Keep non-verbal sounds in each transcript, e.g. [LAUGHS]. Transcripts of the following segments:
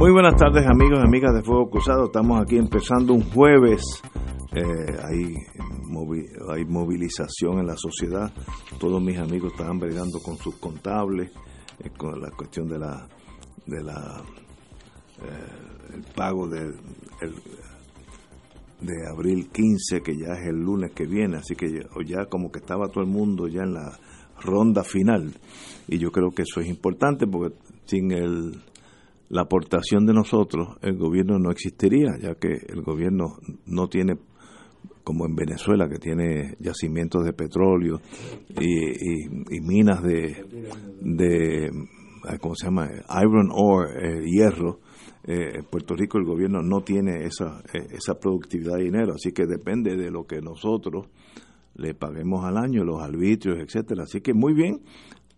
Muy buenas tardes amigos y amigas de Fuego Cruzado. Estamos aquí empezando un jueves. Eh, hay, hay movilización en la sociedad. Todos mis amigos están bregando con sus contables, eh, con la cuestión de la, de la eh, el pago de, el, de abril 15, que ya es el lunes que viene. Así que ya como que estaba todo el mundo ya en la ronda final. Y yo creo que eso es importante porque sin el la aportación de nosotros, el gobierno no existiría, ya que el gobierno no tiene, como en Venezuela, que tiene yacimientos de petróleo y, minas de, de, ¿cómo se llama? Iron ore, eh, hierro. Eh, en Puerto Rico el gobierno no tiene esa, eh, esa productividad de dinero, así que depende de lo que nosotros le paguemos al año, los arbitrios, etcétera. Así que muy bien,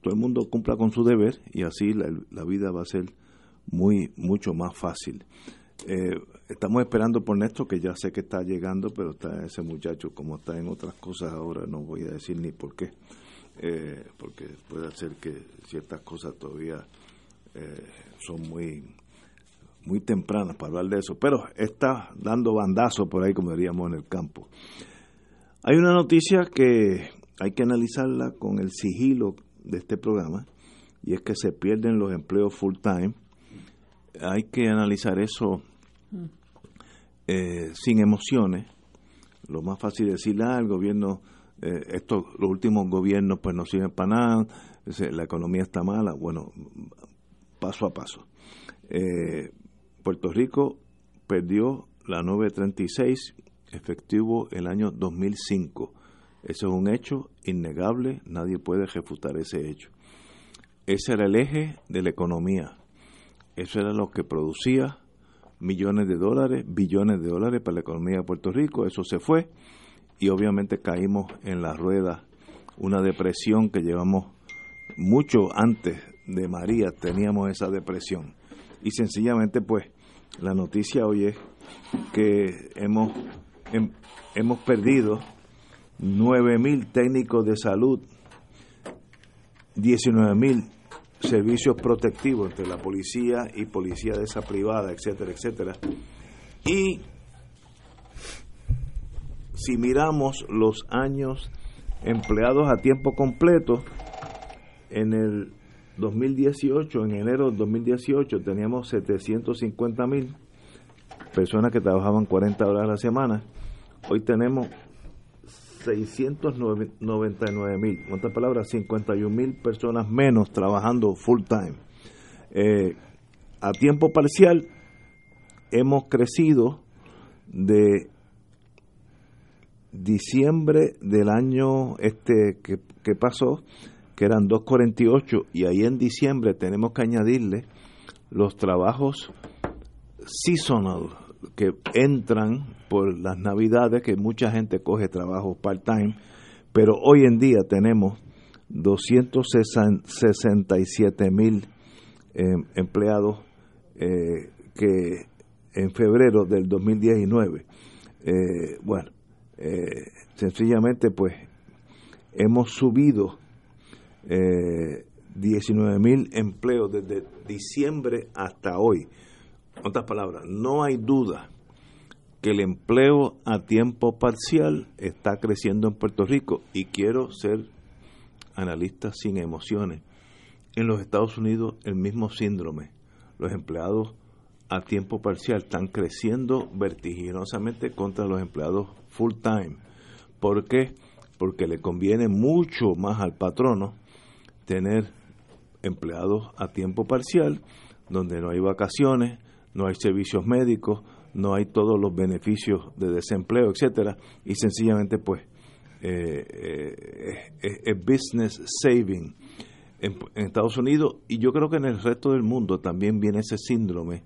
todo el mundo cumpla con su deber y así la vida va a ser muy, mucho más fácil. Eh, estamos esperando por Néstor, que ya sé que está llegando, pero está ese muchacho, como está en otras cosas ahora, no voy a decir ni por qué, eh, porque puede ser que ciertas cosas todavía eh, son muy, muy tempranas para hablar de eso, pero está dando bandazo por ahí, como diríamos en el campo. Hay una noticia que hay que analizarla con el sigilo de este programa, y es que se pierden los empleos full time hay que analizar eso eh, sin emociones. Lo más fácil es decir, ah, el gobierno, eh, esto, los últimos gobiernos pues no sirven para nada, la economía está mala. Bueno, paso a paso. Eh, Puerto Rico perdió la 936 efectivo el año 2005. Eso es un hecho innegable, nadie puede refutar ese hecho. Ese era el eje de la economía. Eso era lo que producía millones de dólares, billones de dólares para la economía de Puerto Rico. Eso se fue y obviamente caímos en la rueda, una depresión que llevamos mucho antes de María, teníamos esa depresión. Y sencillamente pues la noticia hoy es que hemos, hemos perdido 9.000 técnicos de salud, 19.000 servicios protectivos entre la policía y policía de esa privada, etcétera, etcétera. Y si miramos los años empleados a tiempo completo, en el 2018, en enero del 2018, teníamos 750 mil personas que trabajaban 40 horas a la semana. Hoy tenemos 699 mil, otras palabras, 51 mil personas menos trabajando full time. Eh, a tiempo parcial hemos crecido de diciembre del año este que, que pasó, que eran 248, y ahí en diciembre tenemos que añadirle los trabajos seasonal, que entran por las navidades, que mucha gente coge trabajo part-time, pero hoy en día tenemos 267 mil em, empleados eh, que en febrero del 2019. Eh, bueno, eh, sencillamente pues hemos subido 19 mil empleos desde diciembre hasta hoy. Otras palabras, no hay duda que el empleo a tiempo parcial está creciendo en Puerto Rico y quiero ser analista sin emociones. En los Estados Unidos el mismo síndrome. Los empleados a tiempo parcial están creciendo vertiginosamente contra los empleados full time. ¿Por qué? Porque le conviene mucho más al patrono tener empleados a tiempo parcial, donde no hay vacaciones, no hay servicios médicos, no hay todos los beneficios de desempleo, etcétera, y sencillamente pues eh, eh, es business saving. en, Estados Unidos y yo creo que en el resto del mundo también viene ese síndrome.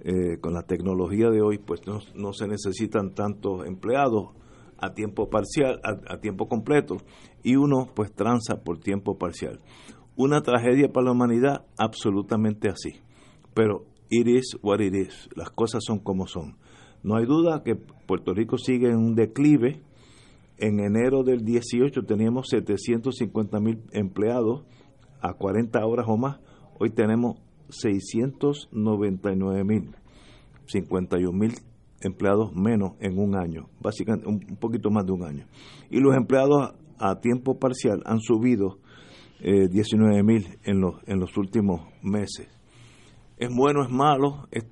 Eh, con la tecnología de hoy, pues no, se necesitan tantos empleados a tiempo parcial, a, tiempo completo, y uno pues tranza por tiempo parcial. Una tragedia para la humanidad, absolutamente así. Pero it is what it is. Las cosas son como son. No hay duda que Puerto Rico sigue en un declive. En enero del 18 teníamos 750 mil empleados a 40 horas o más, hoy tenemos 699 mil, 51 mil empleados menos en un año, básicamente un, poquito más de un año. Y los empleados a, tiempo parcial han subido eh, 19 mil en los, en los últimos meses. Es bueno, es malo, es,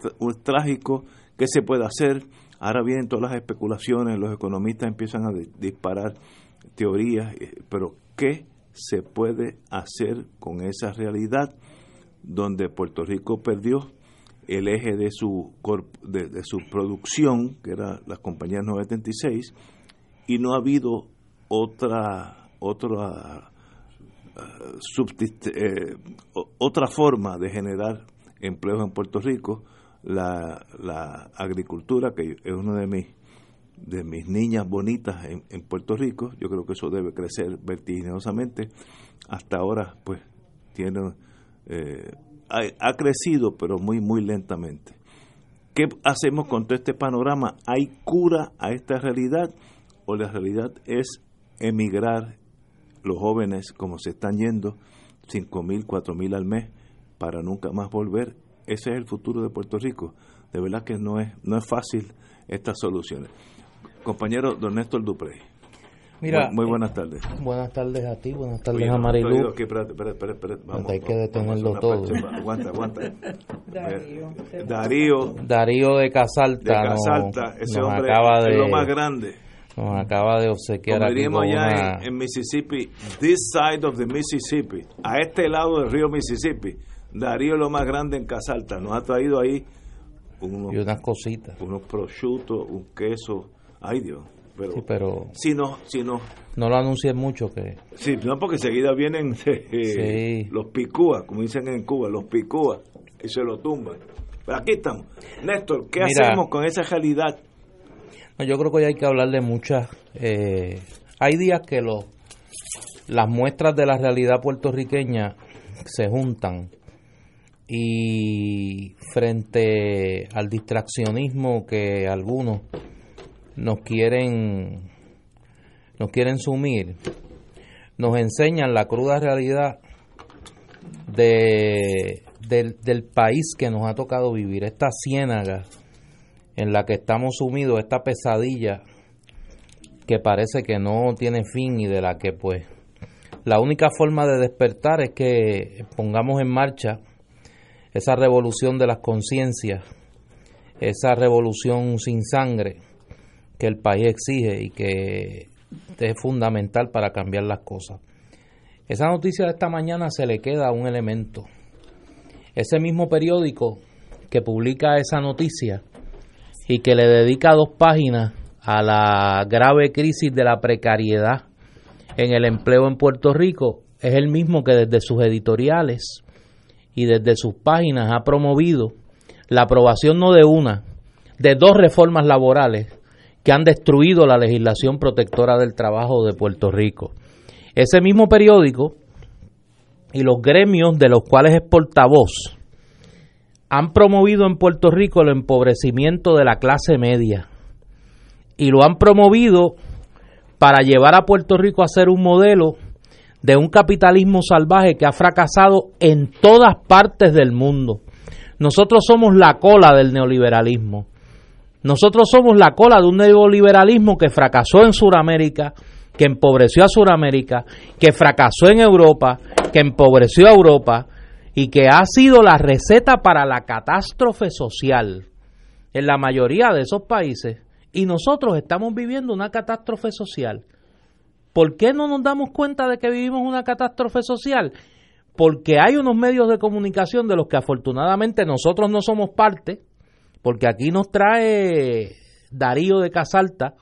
trágico, ¿qué se puede hacer? Ahora vienen todas las especulaciones, los economistas empiezan a disparar teorías, eh, pero ¿qué se puede hacer con esa realidad donde Puerto Rico perdió el eje de su, de, su producción, que era las compañías 976, y no ha habido otra, otra, uh, otra forma de generar empleos en Puerto Rico, la, la agricultura, que es uno de mis de mis niñas bonitas en, en, Puerto Rico. Yo creo que eso debe crecer vertiginosamente. Hasta ahora, pues, tiene eh, ha, crecido, pero muy, muy lentamente. ¿Qué hacemos con todo este panorama? ¿Hay cura a esta realidad o la realidad es emigrar los jóvenes como se están yendo, cinco mil, cuatro mil al mes, para nunca más volver? Ese es el futuro de Puerto Rico. De verdad que no es, no es fácil estas soluciones compañero don Néstor Dupré. Mira, muy, buenas tardes. Buenas tardes a ti, buenas tardes a Marilu. hay que detenerlo todo. aguanta, aguanta. Darío. Darío. Darío de Casalta. De Casalta, ese hombre acaba de, es lo más grande. Nos acaba de obsequiar Como diríamos allá en, Mississippi, this side of the Mississippi, a este lado del río Mississippi, Darío es lo más grande en Casalta. Nos ha traído ahí unos, y unas cositas. Unos prosciutos, un queso, Ay Dios. Pero, sí, pero si no, si no. No lo anuncié mucho que. Sí, no, porque enseguida vienen [LAUGHS] eh, los picúas, como dicen en Cuba, los picúas, y se lo tumban. Pero aquí estamos. Néstor, ¿qué hacemos con esa realidad? yo creo que hoy hay que hablar de muchas. Eh, hay días que los las muestras de la realidad puertorriqueña se juntan y frente al distraccionismo que algunos nos quieren nos quieren sumir, nos enseñan la cruda realidad de, del, del país que nos ha tocado vivir, esta ciénaga en la que estamos sumidos, esta pesadilla que parece que no tiene fin y de la que pues la única forma de despertar es que pongamos en marcha esa revolución de las conciencias, esa revolución sin sangre, que el país exige y que es fundamental para cambiar las cosas. Esa noticia de esta mañana se le queda un elemento. Ese mismo periódico que publica esa noticia y que le dedica dos páginas a la grave crisis de la precariedad en el empleo en Puerto Rico, es el mismo que desde sus editoriales y desde sus páginas ha promovido la aprobación no de una, de dos reformas laborales que han destruido la legislación protectora del trabajo de Puerto Rico. Ese mismo periódico y los gremios de los cuales es portavoz han promovido en Puerto Rico el empobrecimiento de la clase media y lo han promovido para llevar a Puerto Rico a ser un modelo de un capitalismo salvaje que ha fracasado en todas partes del mundo. Nosotros somos la cola del neoliberalismo. Nosotros somos la cola de un neoliberalismo que fracasó en Sudamérica, que empobreció a Sudamérica, que fracasó en Europa, que empobreció a Europa y que ha sido la receta para la catástrofe social en la mayoría de esos países. Y nosotros estamos viviendo una catástrofe social. ¿Por qué no nos damos cuenta de que vivimos una catástrofe social? Porque hay unos medios de comunicación de los que afortunadamente nosotros no somos parte, porque aquí nos trae Darío de Casalta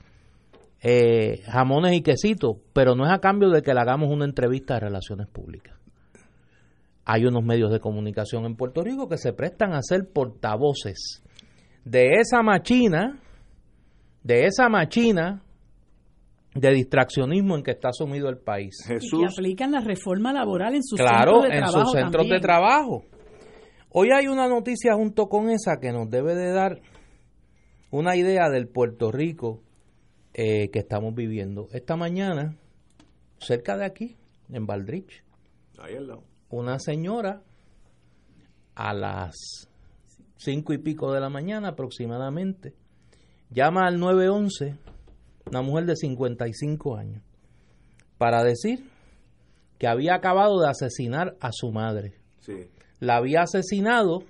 eh, jamones y quesitos, pero no es a cambio de que le hagamos una entrevista de relaciones públicas. hay unos medios de comunicación en Puerto Rico que se prestan a ser portavoces de esa machina, de esa machina de distraccionismo en que está sumido el país. Y que aplican la reforma laboral en sus claro, centros de en trabajo sus centros de trabajo. Hoy hay una noticia junto con esa que nos debe de dar una idea del Puerto Rico eh, que estamos viviendo. Esta mañana, cerca de aquí, en Valdrich, una señora a las cinco y pico de la mañana aproximadamente, llama al 911, una mujer de 55 años, para decir que había acabado de asesinar a su madre. La había asesinado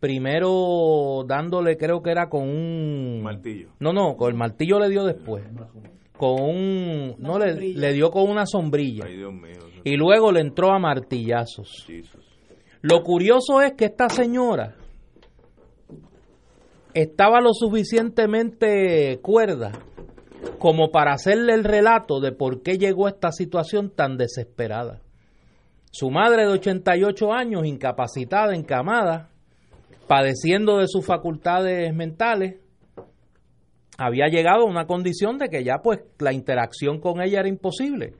primero dándole, creo que era con un martillo. No, no, con el martillo le dio después. Con un no le, le, dio con una sombrilla. Y luego le entró a martillazos. Lo curioso es que esta señora estaba lo suficientemente cuerda como para hacerle el relato de por qué llegó a esta situación tan desesperada. Su madre de 88 años, incapacitada, encamada, padeciendo de sus facultades mentales, había llegado a una condición de que ya pues la interacción con ella era imposible.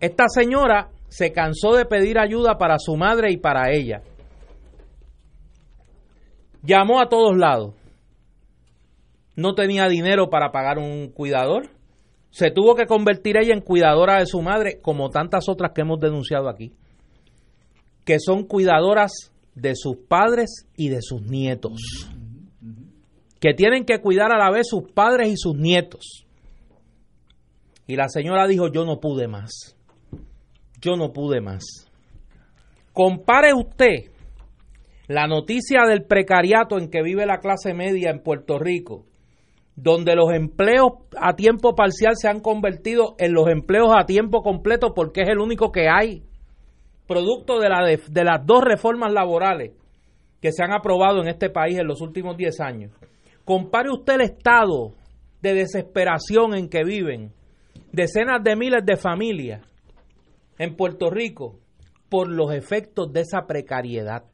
Esta señora se cansó de pedir ayuda para su madre y para ella. Llamó a todos lados no tenía dinero para pagar un cuidador. Se tuvo que convertir ella en cuidadora de su madre, como tantas otras que hemos denunciado aquí, que son cuidadoras de sus padres y de sus nietos, que tienen que cuidar a la vez sus padres y sus nietos. Y la señora dijo, yo no pude más, yo no pude más. Compare usted la noticia del precariato en que vive la clase media en Puerto Rico donde los empleos a tiempo parcial se han convertido en los empleos a tiempo completo porque es el único que hay, producto de, la de, las dos reformas laborales que se han aprobado en este país en los últimos 10 años. Compare usted el estado de desesperación en que viven decenas de miles de familias en Puerto Rico por los efectos de esa precariedad,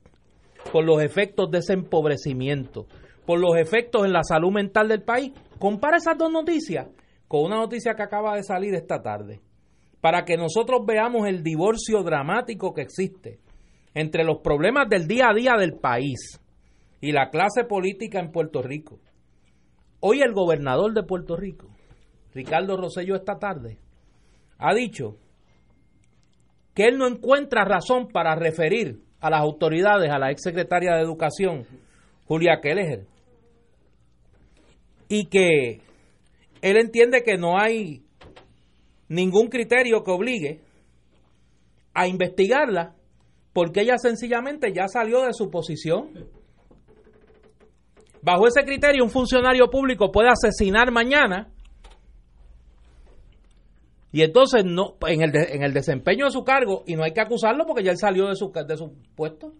por los efectos de ese empobrecimiento, por los efectos en la salud mental del país. Compara esas dos noticias con una noticia que acaba de salir esta tarde, para que nosotros veamos el divorcio dramático que existe entre los problemas del día a día del país y la clase política en Puerto Rico. Hoy el gobernador de Puerto Rico, Ricardo Rosello, esta tarde, ha dicho que él no encuentra razón para referir a las autoridades, a la exsecretaria de Educación, Julia Kelleher, y que él entiende que no hay ningún criterio que obligue a investigarla porque ella sencillamente ya salió de su posición. Bajo ese criterio, un funcionario público puede asesinar mañana y entonces no en el, en el desempeño de su cargo y no hay que acusarlo porque ya él salió de su, de su puesto.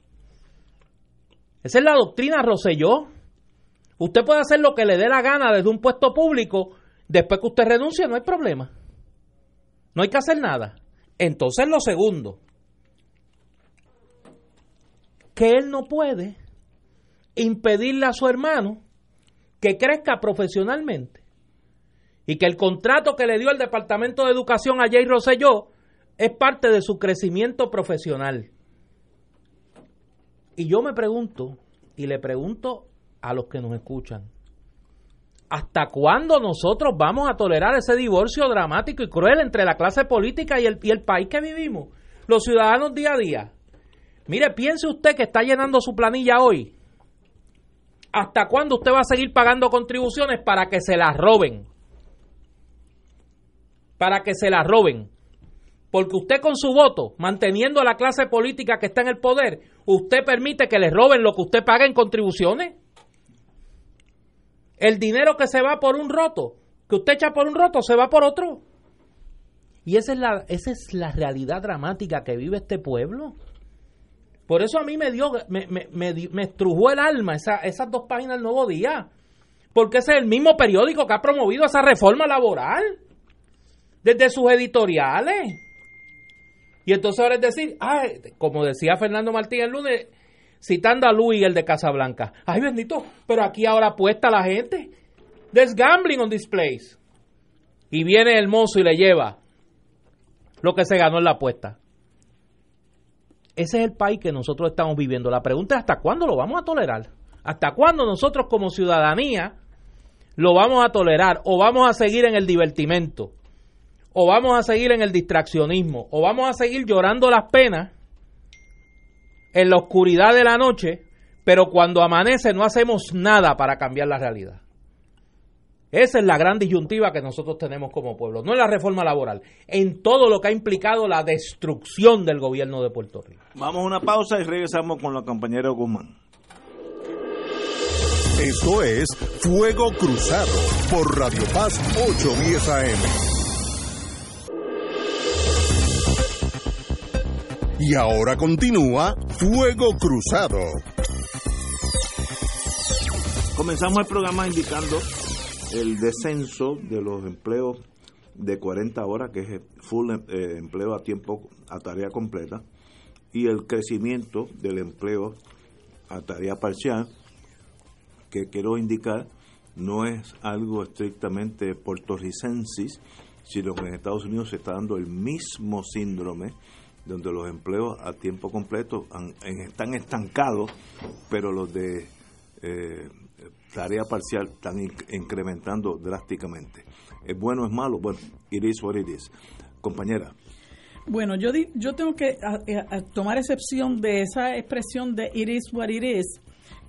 Esa es la doctrina Roselló. Usted puede hacer lo que le dé la gana desde un puesto público, después que usted renuncie no hay problema. No hay que hacer nada. Entonces lo segundo, que él no puede impedirle a su hermano que crezca profesionalmente y que el contrato que le dio el Departamento de Educación a Jay Rosselló es parte de su crecimiento profesional. Y yo me pregunto, y le pregunto a los que nos escuchan. ¿Hasta cuándo nosotros vamos a tolerar ese divorcio dramático y cruel entre la clase política y el, y el país que vivimos? Los ciudadanos día a día. Mire, piense usted que está llenando su planilla hoy. ¿Hasta cuándo usted va a seguir pagando contribuciones para que se las roben? Para que se las roben. Porque usted con su voto, manteniendo a la clase política que está en el poder, usted permite que le roben lo que usted paga en contribuciones. El dinero que se va por un roto, que usted echa por un roto, se va por otro. Y esa es la, esa es la realidad dramática que vive este pueblo. Por eso a mí me dio, me, me, me, estrujó el alma esa, esas dos páginas del Nuevo Día. Porque ese es el mismo periódico que ha promovido esa reforma laboral. Desde sus editoriales. Y entonces ahora es decir, como decía Fernando Martín el lunes, citando a Luis, el de Casablanca, ay bendito, pero aquí ahora apuesta la gente. There's gambling on this place. Y viene el mozo y le lleva lo que se ganó en la apuesta. Ese es el país que nosotros estamos viviendo. La pregunta es hasta cuándo lo vamos a tolerar. ¿Hasta cuándo nosotros como ciudadanía lo vamos a tolerar? ¿O vamos a seguir en el divertimento? ¿O vamos a seguir en el distraccionismo? ¿O vamos a seguir llorando las penas en la oscuridad de la noche, pero cuando amanece no hacemos nada para cambiar la realidad? Esa es la gran disyuntiva que nosotros tenemos como pueblo, no en la reforma laboral, en todo lo que ha implicado la destrucción del gobierno de Puerto Rico. Vamos a una pausa y regresamos con la compañera Guzmán. Esto es Fuego Cruzado por Radio Paz 810 AM. Y ahora continúa Fuego Cruzado. Comenzamos el programa indicando el descenso de los empleos de 40 horas, que es full eh, empleo a tiempo, a tarea completa, y el crecimiento del empleo a tarea parcial, que quiero indicar no es algo estrictamente puertorricensis, sino que en Estados Unidos se está dando el mismo síndrome, donde los empleos a tiempo completo están estancados, pero los de eh, tarea parcial están incrementando drásticamente. ¿Es bueno o es malo? Bueno, it is what it is. Compañera. Bueno, yo, yo tengo que tomar excepción de esa expresión de it is what it is,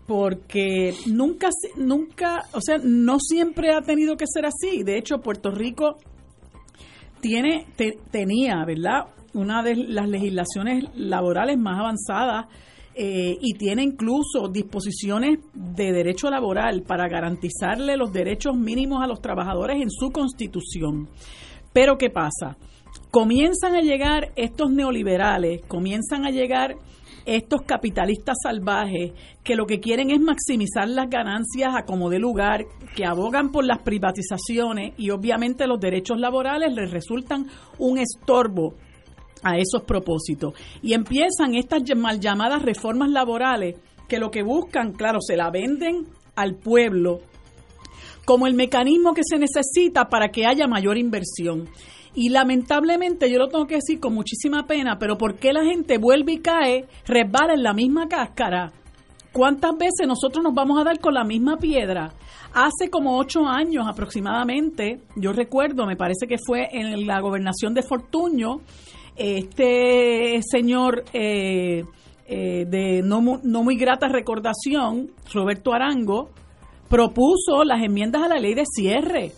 porque nunca, nunca, o sea, no siempre ha tenido que ser así. De hecho, Puerto Rico tiene, tenía, ¿verdad? Una de las legislaciones laborales más avanzadas eh, y tiene incluso disposiciones de derecho laboral para garantizarle los derechos mínimos a los trabajadores en su constitución. Pero ¿qué pasa? Comienzan a llegar estos neoliberales, comienzan a llegar estos capitalistas salvajes que lo que quieren es maximizar las ganancias a como de lugar, que abogan por las privatizaciones y obviamente los derechos laborales les resultan un estorbo a esos propósitos. Y empiezan estas mal llamadas reformas laborales que lo que buscan, claro, se la venden al pueblo como el mecanismo que se necesita para que haya mayor inversión. Y lamentablemente, yo lo tengo que decir con muchísima pena, pero ¿por qué la gente vuelve y cae, resbala en la misma cáscara? ¿Cuántas veces nosotros nos vamos a dar con la misma piedra? Hace como ocho años aproximadamente, yo recuerdo, me parece que fue en la gobernación de Fortuño, este señor eh, eh, de no, no muy grata recordación, Roberto Arango, propuso las enmiendas a la ley de cierre.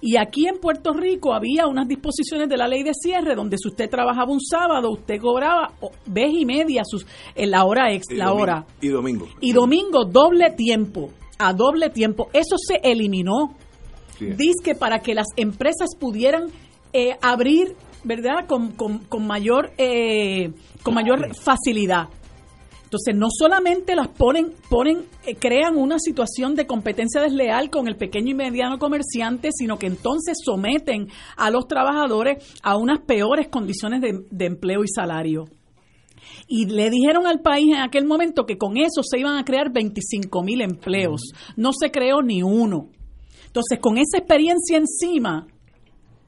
Y aquí en Puerto Rico había unas disposiciones de la ley de cierre donde si usted trabajaba un sábado, usted cobraba vez y media sus, en la hora extra. La hora. Y domingo. Y domingo doble tiempo, a doble tiempo. Eso se eliminó. Dice que para que las empresas pudieran eh, abrir ¿verdad? Con, con, mayor, eh, con mayor facilidad. Entonces, no solamente las ponen, ponen, eh, crean una situación de competencia desleal con el pequeño y mediano comerciante, sino que entonces someten a los trabajadores a unas peores condiciones de, de empleo y salario. Y le dijeron al país en aquel momento que con eso se iban a crear 25 mil empleos. No se creó ni uno. Entonces, con esa experiencia encima,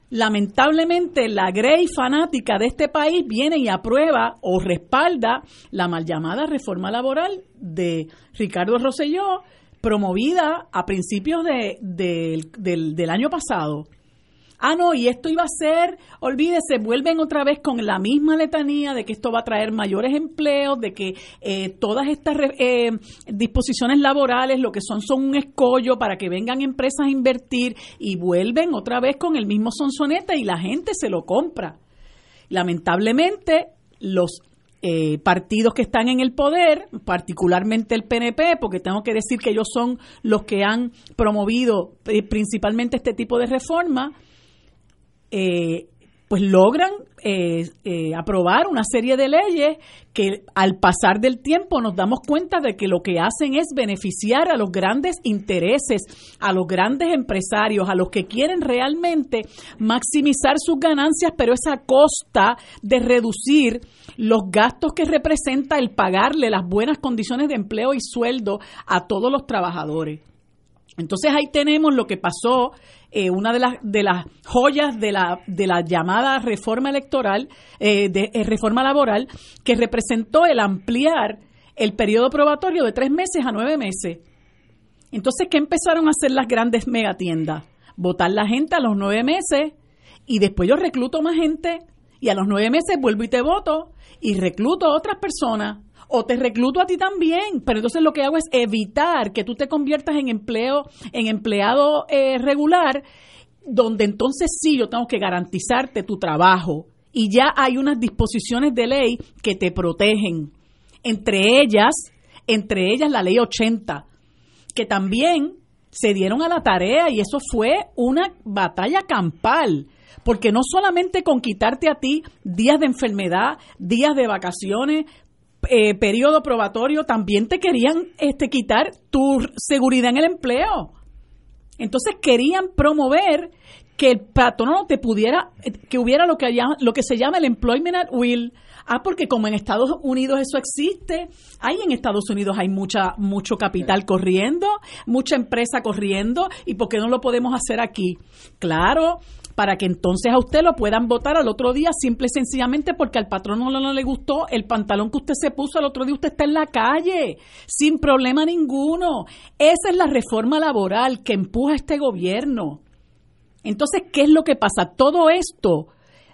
lamentablemente la Grey fanática de este país viene y aprueba o respalda la mal llamada reforma laboral de Ricardo Rosselló, promovida a principios de, del, del año pasado ah, no, y esto iba a ser, olvídese, vuelven otra vez con la misma letanía de que esto va a traer mayores empleos, de que eh, todas estas eh, disposiciones laborales lo que son son un escollo para que vengan empresas a invertir y vuelven otra vez con el mismo sonsonete y la gente se lo compra. Lamentablemente, los eh, partidos que están en el poder, particularmente el PNP, porque tengo que decir que ellos son los que han promovido principalmente este tipo de reforma, eh, pues logran eh, eh, aprobar una serie de leyes que al pasar del tiempo nos damos cuenta de que lo que hacen es beneficiar a los grandes intereses, a los grandes empresarios, a los que quieren realmente maximizar sus ganancias, pero es a costa de reducir los gastos que representa el pagarle las buenas condiciones de empleo y sueldo a todos los trabajadores. Entonces ahí tenemos lo que pasó, eh, una de las, de las joyas de la, de la llamada reforma electoral, eh, de eh, reforma laboral, que representó el ampliar el periodo probatorio de tres meses a nueve meses. Entonces, ¿qué empezaron a hacer las grandes megatiendas? Votar la gente a los nueve meses y después yo recluto más gente y a los nueve meses vuelvo y te voto y recluto a otras personas o te recluto a ti también, pero entonces lo que hago es evitar que tú te conviertas en empleo, en empleado eh, regular, donde entonces sí yo tengo que garantizarte tu trabajo. Y ya hay unas disposiciones de ley que te protegen. Entre ellas, entre ellas la ley 80, que también se dieron a la tarea y eso fue una batalla campal. Porque no solamente con quitarte a ti días de enfermedad, días de vacaciones, eh, periodo probatorio también te querían este, quitar tu seguridad en el empleo. Entonces querían promover que el patrono te pudiera, que hubiera lo que, lo que se llama el employment at will. Ah, porque como en Estados Unidos eso existe, hay en Estados Unidos hay mucha mucho capital corriendo, mucha empresa corriendo, y ¿por qué no lo podemos hacer aquí? Claro, para que entonces a usted lo puedan votar al otro día simple y sencillamente porque al patrón no, le gustó el pantalón que usted se puso al otro día usted está en la calle sin problema ninguno. Esa es la reforma laboral que empuja este gobierno. Entonces, ¿qué es lo que pasa? Todo esto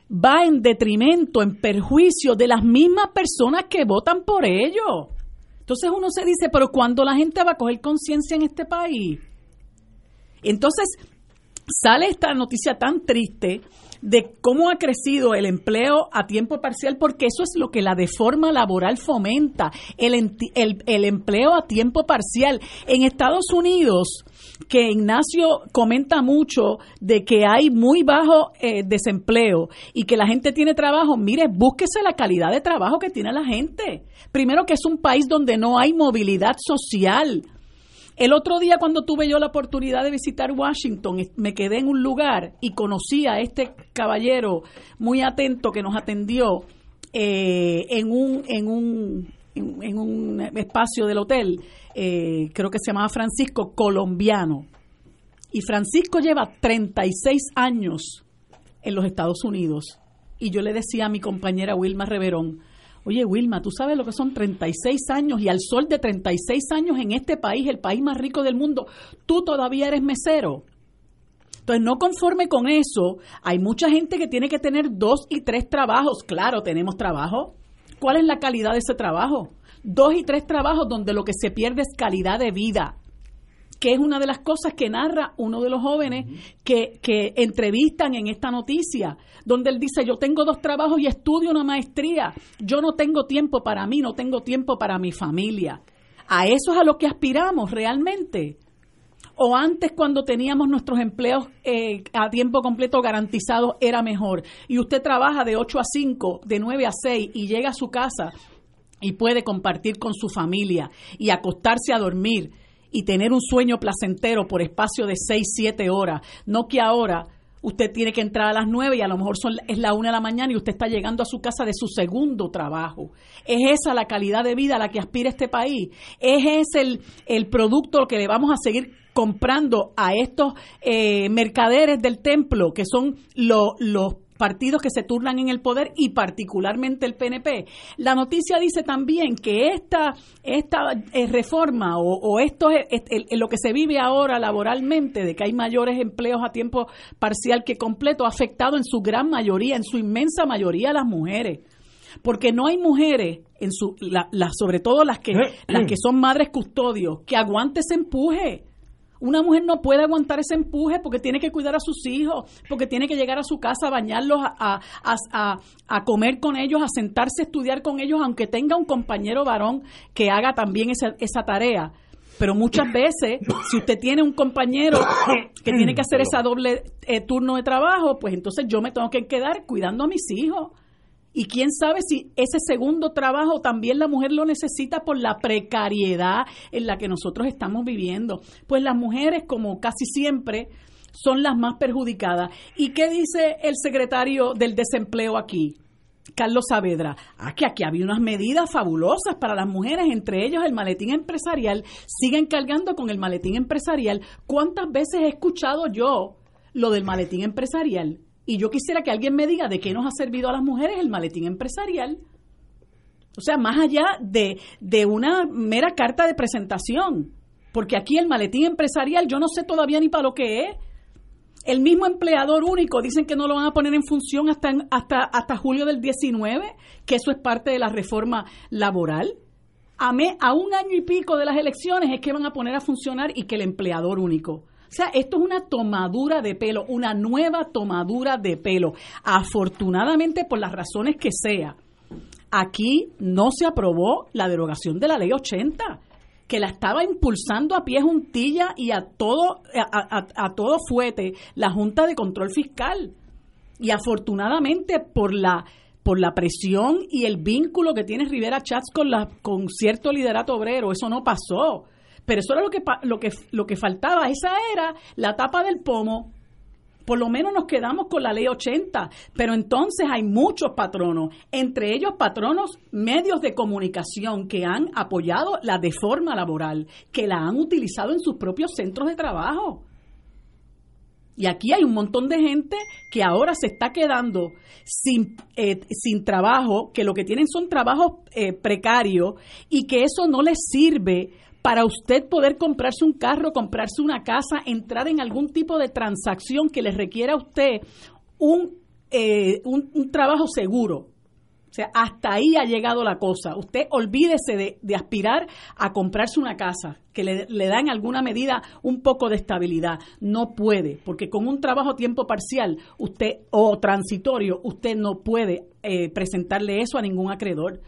va en detrimento, en perjuicio de las mismas personas que votan por ello. Entonces uno se dice, pero ¿cuándo la gente va a coger conciencia en este país? Entonces, sale esta noticia tan triste de cómo ha crecido el empleo a tiempo parcial, porque eso es lo que la deforma laboral fomenta, el, el, empleo a tiempo parcial. En Estados Unidos, que Ignacio comenta mucho de que hay muy bajo eh, desempleo y que la gente tiene trabajo, mire, búsquese la calidad de trabajo que tiene la gente. Primero que es un país donde no hay movilidad social el otro día cuando tuve yo la oportunidad de visitar Washington, me quedé en un lugar y conocí a este caballero muy atento que nos atendió eh, en, un, en, un, en, un espacio del hotel, eh, creo que se llamaba Francisco, colombiano. Y Francisco lleva 36 años en los Estados Unidos. Y yo le decía a mi compañera Wilma Reverón, Oye, Wilma, tú sabes lo que son 36 años y al sol de 36 años en este país, el país más rico del mundo, tú todavía eres mesero. Entonces, no conforme con eso, hay mucha gente que tiene que tener dos y tres trabajos. Claro, tenemos trabajo. ¿Cuál es la calidad de ese trabajo? Dos y tres trabajos donde lo que se pierde es calidad de vida que es una de las cosas que narra uno de los jóvenes que, que entrevistan en esta noticia, donde él dice, yo tengo dos trabajos y estudio una maestría, yo no tengo tiempo para mí, no tengo tiempo para mi familia. A eso es a lo que aspiramos realmente. O antes cuando teníamos nuestros empleos eh, a tiempo completo garantizados era mejor. Y usted trabaja de 8 a 5, de 9 a 6 y llega a su casa y puede compartir con su familia y acostarse a dormir y tener un sueño placentero por espacio de 6, 7 horas. No que ahora usted tiene que entrar a las 9 y a lo mejor son, es la 1 de la mañana y usted está llegando a su casa de su segundo trabajo. ¿Es esa la calidad de vida a la que aspira este país? ¿Es ese el, el producto que le vamos a seguir comprando a estos eh, mercaderes del templo, que son los partidos que se turnan en el poder y particularmente el PNP. La noticia dice también que esta, esta eh, reforma o, esto es, lo que se vive ahora laboralmente, de que hay mayores empleos a tiempo parcial que completo, ha afectado en su gran mayoría, en su inmensa mayoría a las mujeres. Porque no hay mujeres en su la, sobre todo las que las que son madres custodios que aguante ese empuje una mujer no puede aguantar ese empuje porque tiene que cuidar a sus hijos, porque tiene que llegar a su casa a bañarlos, a, a, comer con ellos, a sentarse a estudiar con ellos, aunque tenga un compañero varón que haga también esa, esa tarea. Pero muchas veces, si usted tiene un compañero que tiene que hacer esa doble eh, turno de trabajo, pues entonces yo me tengo que quedar cuidando a mis hijos. Y quién sabe si ese segundo trabajo también la mujer lo necesita por la precariedad en la que nosotros estamos viviendo. Pues las mujeres, como casi siempre, son las más perjudicadas. ¿Y qué dice el secretario del desempleo aquí? Carlos Saavedra, ah, que aquí había unas medidas fabulosas para las mujeres, entre ellos el maletín empresarial, siguen cargando con el maletín empresarial. ¿Cuántas veces he escuchado yo lo del maletín empresarial? Y yo quisiera que alguien me diga de qué nos ha servido a las mujeres el maletín empresarial. O sea, más allá de, de una mera carta de presentación. Porque aquí el maletín empresarial yo no sé todavía ni para lo que es. El mismo empleador único dicen que no lo van a poner en función hasta, hasta, hasta julio del 19, que eso es parte de la reforma laboral. A, a un año y pico de las elecciones es que van a poner a funcionar y que el empleador único. O sea, esto es una tomadura de pelo, una nueva tomadura de pelo. Afortunadamente, por las razones que sea, aquí no se aprobó la derogación de la ley 80 que la estaba impulsando a pie juntilla y a todo, a, todo fuete la Junta de Control Fiscal. Y afortunadamente por la por la presión y el vínculo que tiene Rivera Chats con, la, con cierto liderato obrero, eso no pasó. Pero eso era lo que, lo que, lo que faltaba, esa era la tapa del pomo por lo menos nos quedamos con la ley 80, pero entonces hay muchos patronos, entre ellos patronos medios de comunicación que han apoyado la deforma laboral, que la han utilizado en sus propios centros de trabajo. Y aquí hay un montón de gente que ahora se está quedando sin, eh, sin trabajo, que lo que tienen son trabajos eh, precarios y que eso no les sirve para usted poder comprarse un carro, comprarse una casa, entrar en algún tipo de transacción que le requiera a usted eh, un, un, trabajo seguro. O sea, hasta ahí ha llegado la cosa. Usted olvídese de, aspirar a comprarse una casa, que le, le, da en alguna medida un poco de estabilidad. No puede, porque con un trabajo a tiempo parcial usted o transitorio, usted no puede eh, presentarle eso a ningún acreedor.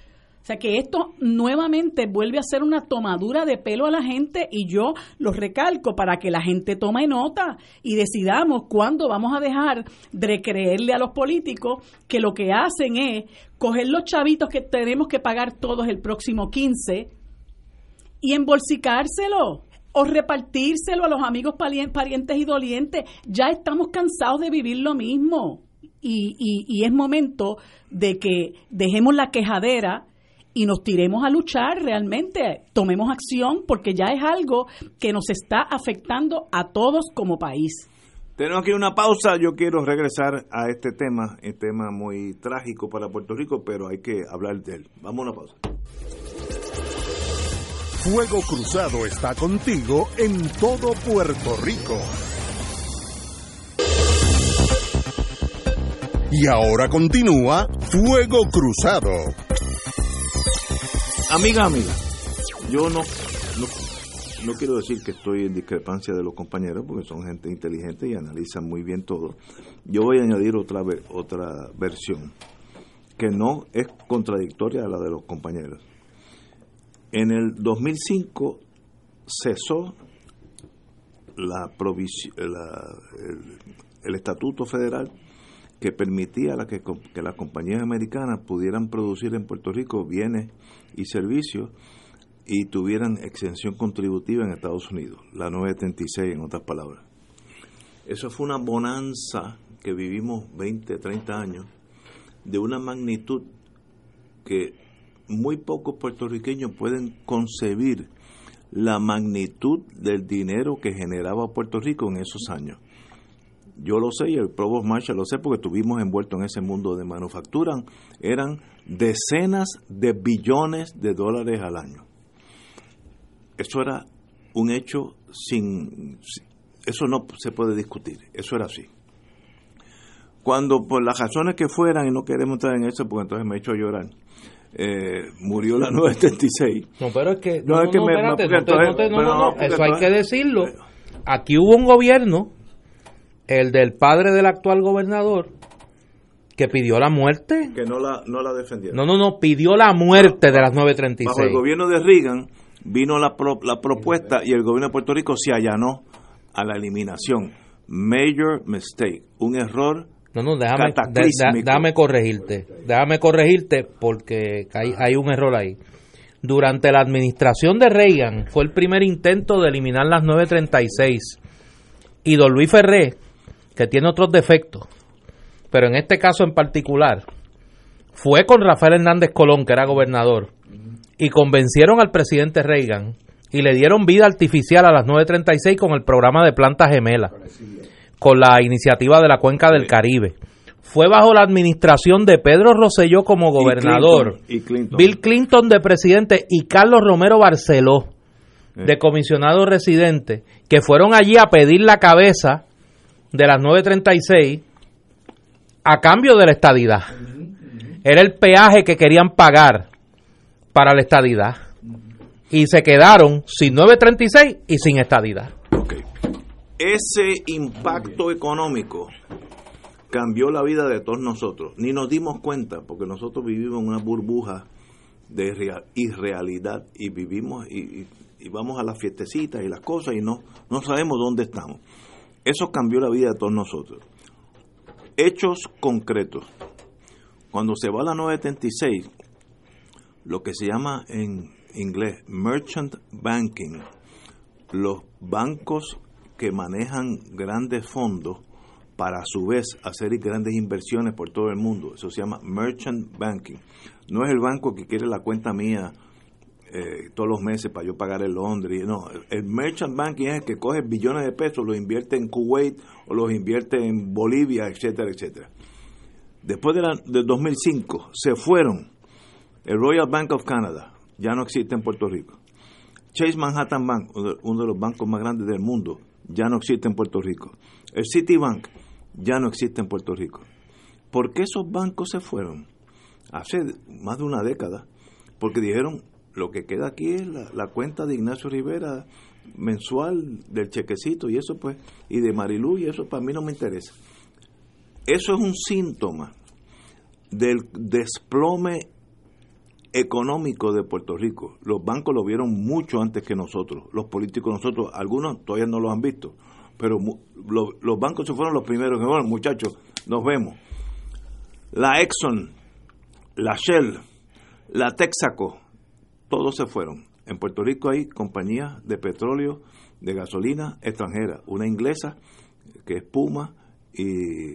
Sea que esto nuevamente vuelve a ser una tomadura de pelo a la gente y yo lo recalco para que la gente tome nota y decidamos cuándo vamos a dejar de creerle a los políticos que lo que hacen es coger los chavitos que tenemos que pagar todos el próximo 15 y embolsicárselo o repartírselo a los amigos parientes y dolientes. Ya estamos cansados de vivir lo mismo. Y, y, y es momento de que dejemos la quejadera y nos tiremos a luchar realmente, tomemos acción porque ya es algo que nos está afectando a todos como país. Tenemos aquí una pausa, yo quiero regresar a este tema, un tema muy trágico para Puerto Rico, pero hay que hablar de él. Vamos a una pausa. Fuego Cruzado está contigo en todo Puerto Rico. Y ahora continúa Fuego Cruzado. Amiga, amiga, yo no, no, quiero decir que estoy en discrepancia de los compañeros, porque son gente inteligente y analizan muy bien todo. Yo voy a añadir otra, otra versión, que no es contradictoria a la de los compañeros. En el 2005 cesó la, el, estatuto federal que permitía la que, que, las compañías americanas pudieran producir en Puerto Rico bienes y servicios y tuvieran exención contributiva en Estados Unidos, la 976 en otras palabras. Eso fue una bonanza que vivimos 20, 30 años de una magnitud que muy pocos puertorriqueños pueden concebir la magnitud del dinero que generaba Puerto Rico en esos años. Yo lo sé y el Provost Marshall lo sé porque estuvimos envueltos en ese mundo de manufactura. Eran decenas de billones de dólares al año. Eso era un hecho sin... Eso no se puede discutir, eso era así. Cuando por las razones que fueran, y no queremos entrar en eso porque entonces me he hecho llorar, eh, murió la [LAUGHS] 976. No, pero es que... No, es que eso hay que decirlo. Aquí hubo un gobierno, el del padre del actual gobernador, que pidió la muerte. Que no la, no la defendieron. No, no, no, pidió la muerte de las 936. Bajo el gobierno de Reagan, vino la, la propuesta y el gobierno de Puerto Rico se allanó a la eliminación. Major mistake, un error no, no, déjame, déjame corregirte. Déjame corregirte porque hay, hay un error ahí. Durante la administración de Reagan fue el primer intento de eliminar las 936. Y don Luis Ferré, que tiene otros defectos, pero en este caso en particular, fue con Rafael Hernández Colón, que era gobernador, y convencieron al presidente Reagan y le dieron vida artificial a las 936 con el programa de planta gemela, con la iniciativa de la Cuenca del Caribe. Fue bajo la administración de Pedro Rosselló como gobernador, Bill Clinton de presidente y Carlos Romero Barceló de eh. comisionado residente, que fueron allí a pedir la cabeza de las 936 a cambio de la estadidad. Era el peaje que querían pagar para la estadidad. Y se quedaron sin 936 y sin estadidad. Ese impacto económico cambió la vida de todos nosotros. Ni nos dimos cuenta, porque nosotros vivimos en una burbuja de irrealidad y vivimos y, vamos a las fiestecitas y las cosas y no, no sabemos dónde estamos. Eso cambió la vida de todos nosotros. Hechos concretos. Cuando se va a la 976, lo que se llama en inglés merchant banking, los bancos que manejan grandes fondos para a su vez hacer grandes inversiones por todo el mundo. Eso se llama merchant banking. No es el banco que quiere la cuenta mía eh, todos los meses para yo pagar en Londres. No, el merchant banking es el que coge billones de pesos, los invierte en Kuwait o los invierte en Bolivia, etcétera, etcétera. Después de la, del 2005 se fueron el Royal Bank of Canada, ya no existe en Puerto Rico. Chase Manhattan Bank, uno de los bancos más grandes del mundo, ya no existe en Puerto Rico. El Citibank ya no existe en Puerto Rico. ¿Por qué esos bancos se fueron? Hace más de una década. Porque dijeron, lo que queda aquí es la, cuenta de Ignacio Rivera mensual del chequecito y eso pues, y de Marilú y eso para mí no me interesa. Eso es un síntoma del desplome económico de Puerto Rico. Los bancos lo vieron mucho antes que nosotros, los políticos nosotros, algunos todavía no lo han visto, pero los bancos se fueron los primeros que, bueno, muchachos, nos vemos. La Exxon, la Shell, la Texaco, todos se fueron. En Puerto Rico hay compañías de petróleo, de gasolina extranjera, una inglesa que es Puma y,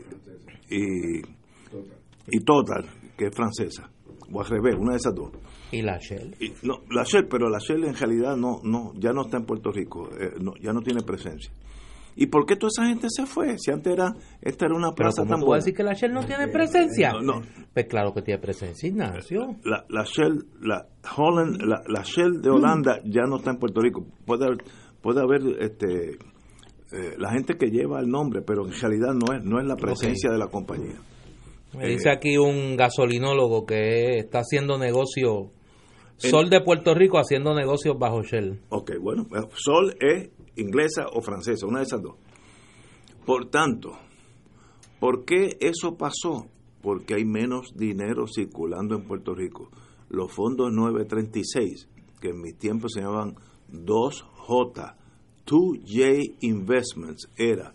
y, y Total, que es francesa o al revés, una de esas dos. ¿Y la Shell? no, la Shell, pero la Shell en realidad no, no, ya no está en Puerto Rico, eh, no, ya no tiene presencia. ¿Y por qué toda esa gente se fue? Si antes era, esta era una plaza tan buena. decir que la Shell no tiene presencia? No, no. Pues claro que tiene presencia, Ignacio. La, la Shell, la Holland, la, Shell de Holanda ya no está en Puerto Rico. Puede haber, puede haber este, eh, la gente que lleva el nombre, pero en realidad no es, no es la presencia de la compañía. Me dice eh, aquí un gasolinólogo que está haciendo negocio, Sol de Puerto Rico haciendo negocios bajo Shell. Ok, bueno, eh, Sol es inglesa o francesa, una de esas dos. Por tanto, ¿por qué eso pasó? Porque hay menos dinero circulando en Puerto Rico. Los fondos 936, que en mi tiempo se llamaban 2J, 2J Investments, era,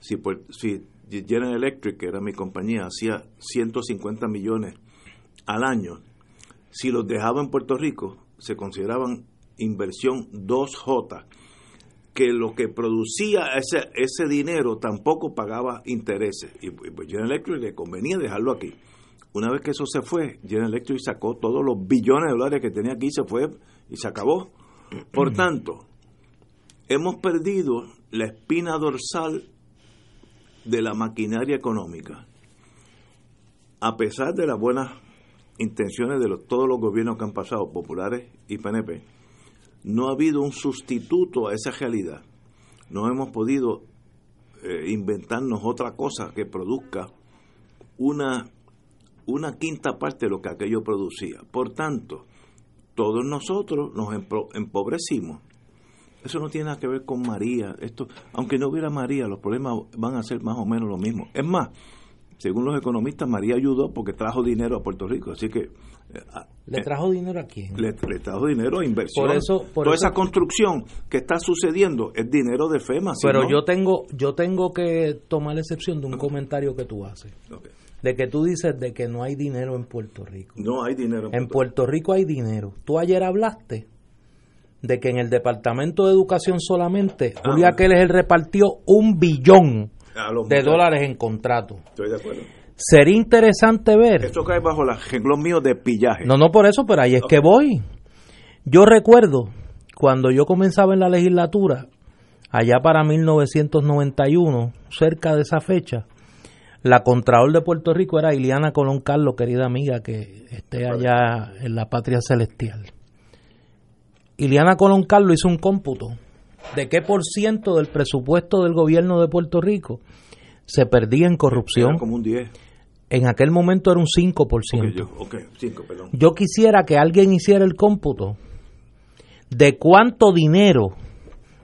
si, si General Electric, que era mi compañía, hacía 150 millones al año. Si los dejaba en Puerto Rico, se consideraban inversión 2J, que lo que producía ese, ese dinero tampoco pagaba intereses. Y pues General Electric le convenía dejarlo aquí. Una vez que eso se fue, General Electric sacó todos los billones de dólares que tenía aquí, se fue y se acabó. Por [CLEARS THROAT] tanto, hemos perdido la espina dorsal de la maquinaria económica, a pesar de las buenas intenciones de los, todos los gobiernos que han pasado, populares y PNP, no ha habido un sustituto a esa realidad. No hemos podido eh, inventarnos otra cosa que produzca una, una quinta parte de lo que aquello producía. Por tanto, todos nosotros nos empobrecimos eso no tiene nada que ver con María. Esto, aunque no hubiera María, los problemas van a ser más o menos lo mismo. Es más, según los economistas, María ayudó porque trajo dinero a Puerto Rico. Así que. Eh, ¿Le trajo dinero a quién? Le, trajo dinero a inversión. Por eso, Toda esa construcción que está sucediendo es dinero de FEMA. Pero yo tengo yo tengo que tomar la excepción de un comentario que tú haces. De que tú dices de que no hay dinero en Puerto Rico. No hay dinero. En Puerto, Rico hay dinero. Tú ayer hablaste de que en el Departamento de Educación solamente ah, Julia Keller repartió un billón de dólares en contrato. Estoy de acuerdo. Sería interesante ver. Esto cae bajo la renglón mío de pillaje. No, no por eso, pero ahí es que voy. Yo recuerdo cuando yo comenzaba en la legislatura, allá para 1991, cerca de esa fecha, la Contralor de Puerto Rico era Iliana Colón Carlos, querida amiga, que esté allá en la patria celestial. Iliana Colón Carlos hizo un cómputo de qué por ciento del presupuesto del gobierno de Puerto Rico se perdía en corrupción. como un 10. En aquel momento era un 5%. yo, yo quisiera que alguien hiciera el cómputo de cuánto dinero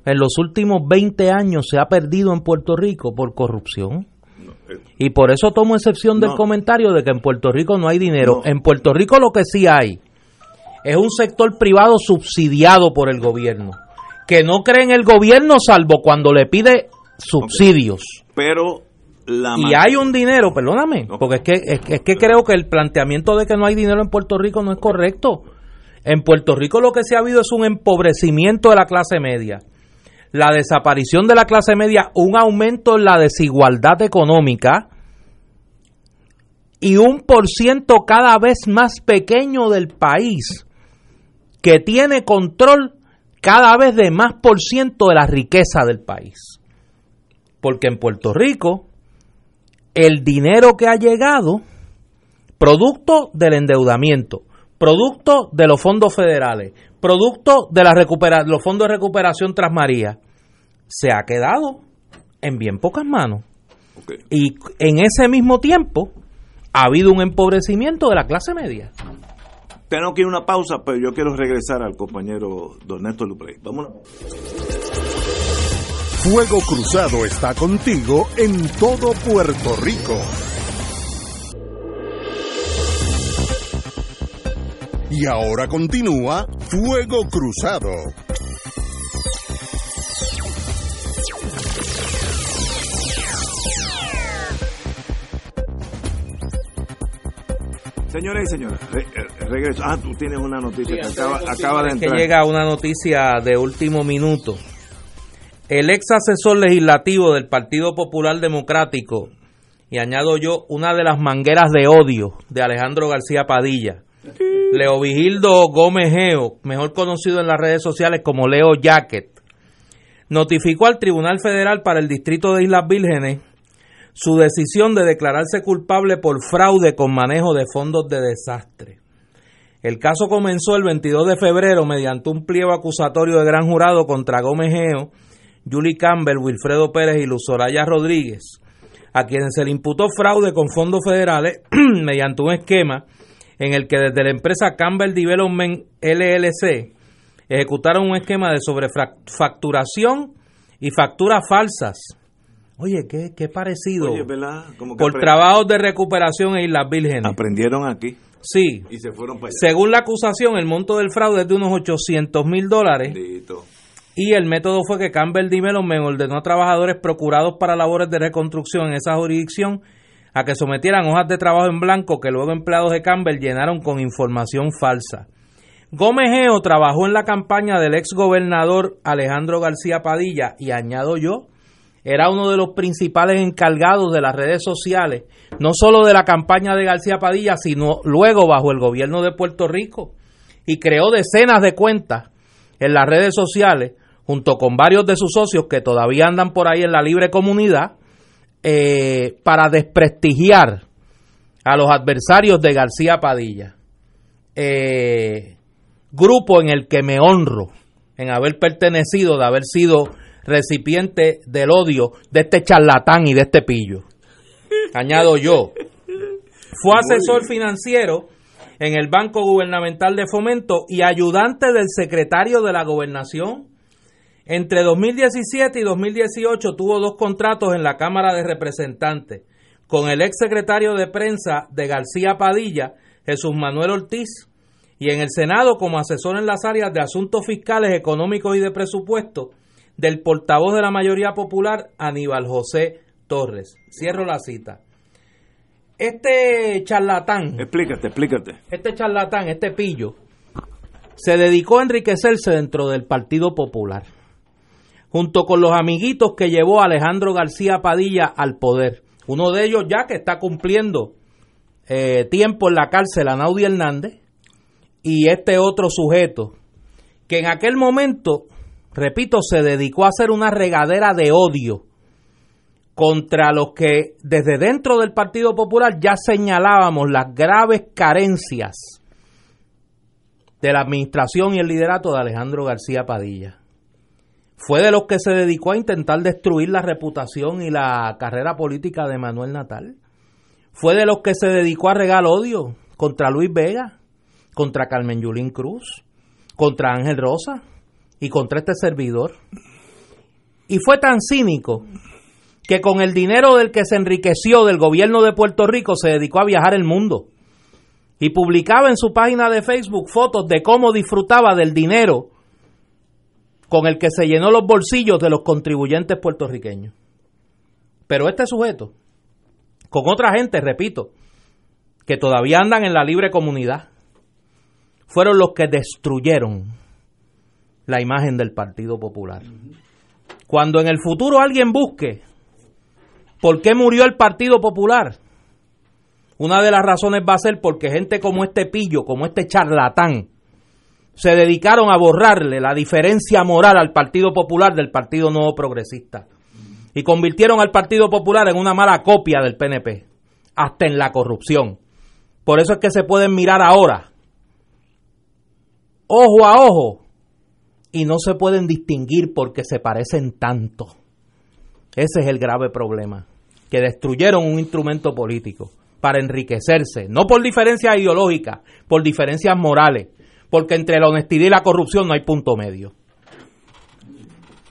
en los últimos 20 años se ha perdido en Puerto Rico por corrupción. Eh, y por eso tomo excepción del comentario de que en Puerto Rico no hay dinero. En Puerto Rico lo que sí hay es un sector privado subsidiado por el gobierno que no cree en el gobierno salvo cuando le pide subsidios. Pero la y hay un dinero, perdóname, porque es que, es, que creo que el planteamiento de que no hay dinero en Puerto Rico no es correcto. En Puerto Rico lo que se ha habido es un empobrecimiento de la clase media, la desaparición de la clase media, un aumento en la desigualdad económica y un por ciento cada vez más pequeño del país que tiene control cada vez de más por ciento de la riqueza del país. Porque en Puerto Rico, el dinero que ha llegado, producto del endeudamiento, producto de los fondos federales, producto de la recupera los fondos de recuperación tras María, se ha quedado en bien pocas manos. Y en ese mismo tiempo ha habido un empobrecimiento de la clase media. Tengo que ir una pausa, pero yo quiero regresar al compañero Don Néstor Luprey. Vámonos. Fuego Cruzado está contigo en todo Puerto Rico. Y ahora continúa Fuego Cruzado. Señores y señores, eh, regreso. Ah, tú tienes una noticia que acaba, de entrar. Que llega una noticia de último minuto. El ex asesor legislativo del Partido Popular Democrático, y añado yo, una de las mangueras de odio de Alejandro García Padilla, Leo Vigildo Gómez Geo, mejor conocido en las redes sociales como Leo Jacket, notificó al Tribunal Federal para el Distrito de Islas Vírgenes su decisión de declararse culpable por fraude con manejo de fondos de desastre. El caso comenzó el 22 de febrero mediante un pliego acusatorio de gran jurado contra Gómez Geo, Julie Campbell, Wilfredo Pérez y Luz Soraya Rodríguez, a quienes se le imputó fraude con fondos federales [CLEARS THROAT] mediante un esquema en el que desde la empresa Campbell Development LLC ejecutaron un esquema de sobrefacturación y facturas falsas Oye, qué, qué parecido. por trabajos de recuperación en Islas Vírgenes. Aprendieron aquí. Sí. Y se fueron para Según la acusación, el monto del fraude es de unos 800 mil dólares. Y el método fue que Campbell Dimelon me ordenó a trabajadores procurados para labores de reconstrucción en esa jurisdicción a que sometieran hojas de trabajo en blanco que luego empleados de Campbell llenaron con información falsa. Gómez Geo trabajó en la campaña del ex gobernador Alejandro García Padilla y añado yo, era uno de los principales encargados de las redes sociales, no solo de la campaña de García Padilla, sino luego bajo el gobierno de Puerto Rico, y creó decenas de cuentas en las redes sociales, junto con varios de sus socios que todavía andan por ahí en la libre comunidad, eh, para desprestigiar a los adversarios de García Padilla. Eh, grupo en el que me honro en haber pertenecido, de haber sido recipiente del odio de este charlatán y de este pillo. Añado yo. Fue asesor financiero en el Banco Gubernamental de Fomento y ayudante del secretario de la Gobernación. Entre 2017 y 2018 tuvo dos contratos en la Cámara de Representantes. con el ex secretario de prensa de García Padilla, Jesús Manuel Ortiz, y en el Senado como asesor en las áreas de asuntos fiscales, económicos y de presupuesto del portavoz de la mayoría popular, Aníbal José Torres. Cierro la cita. Este charlatán. Explícate, explícate. Este charlatán, este pillo, se dedicó a enriquecerse dentro del Partido Popular, junto con los amiguitos que llevó Alejandro García Padilla al poder. Uno de ellos ya que está cumpliendo eh, tiempo en la cárcel, Anaudi Hernández, y este otro sujeto, que en aquel momento, repito, se dedicó a hacer una regadera de odio contra los que desde dentro del Partido Popular ya señalábamos las graves carencias de la administración y el liderato de Alejandro García Padilla. Fue de los que se dedicó a intentar destruir la reputación y la carrera política de Manuel Natal. Fue de los que se dedicó a regar odio contra Luis Vega, contra Carmen Yulín Cruz, contra Ángel Rosa y contra este servidor. Y fue tan cínico que con el dinero del que se enriqueció del gobierno de Puerto Rico se dedicó a viajar el mundo y publicaba en su página de Facebook fotos de cómo disfrutaba del dinero con el que se llenó los bolsillos de los contribuyentes puertorriqueños. Pero este sujeto, con otra gente, repito, que todavía andan en la libre comunidad, fueron los que destruyeron la imagen del Partido Popular. Cuando en el futuro alguien busque por qué murió el Partido Popular, una de las razones va a ser porque gente como este pillo, como este charlatán, se dedicaron a borrarle la diferencia moral al Partido Popular del Partido Nuevo Progresista y convirtieron al Partido Popular en una mala copia del PNP, hasta en la corrupción. Por eso es que se pueden mirar ahora, ojo a ojo, y no se pueden distinguir porque se parecen tanto. Ese es el grave problema, que destruyeron un instrumento político para enriquecerse, no por diferencias ideológicas, por diferencias morales, porque entre la honestidad y la corrupción no hay punto medio.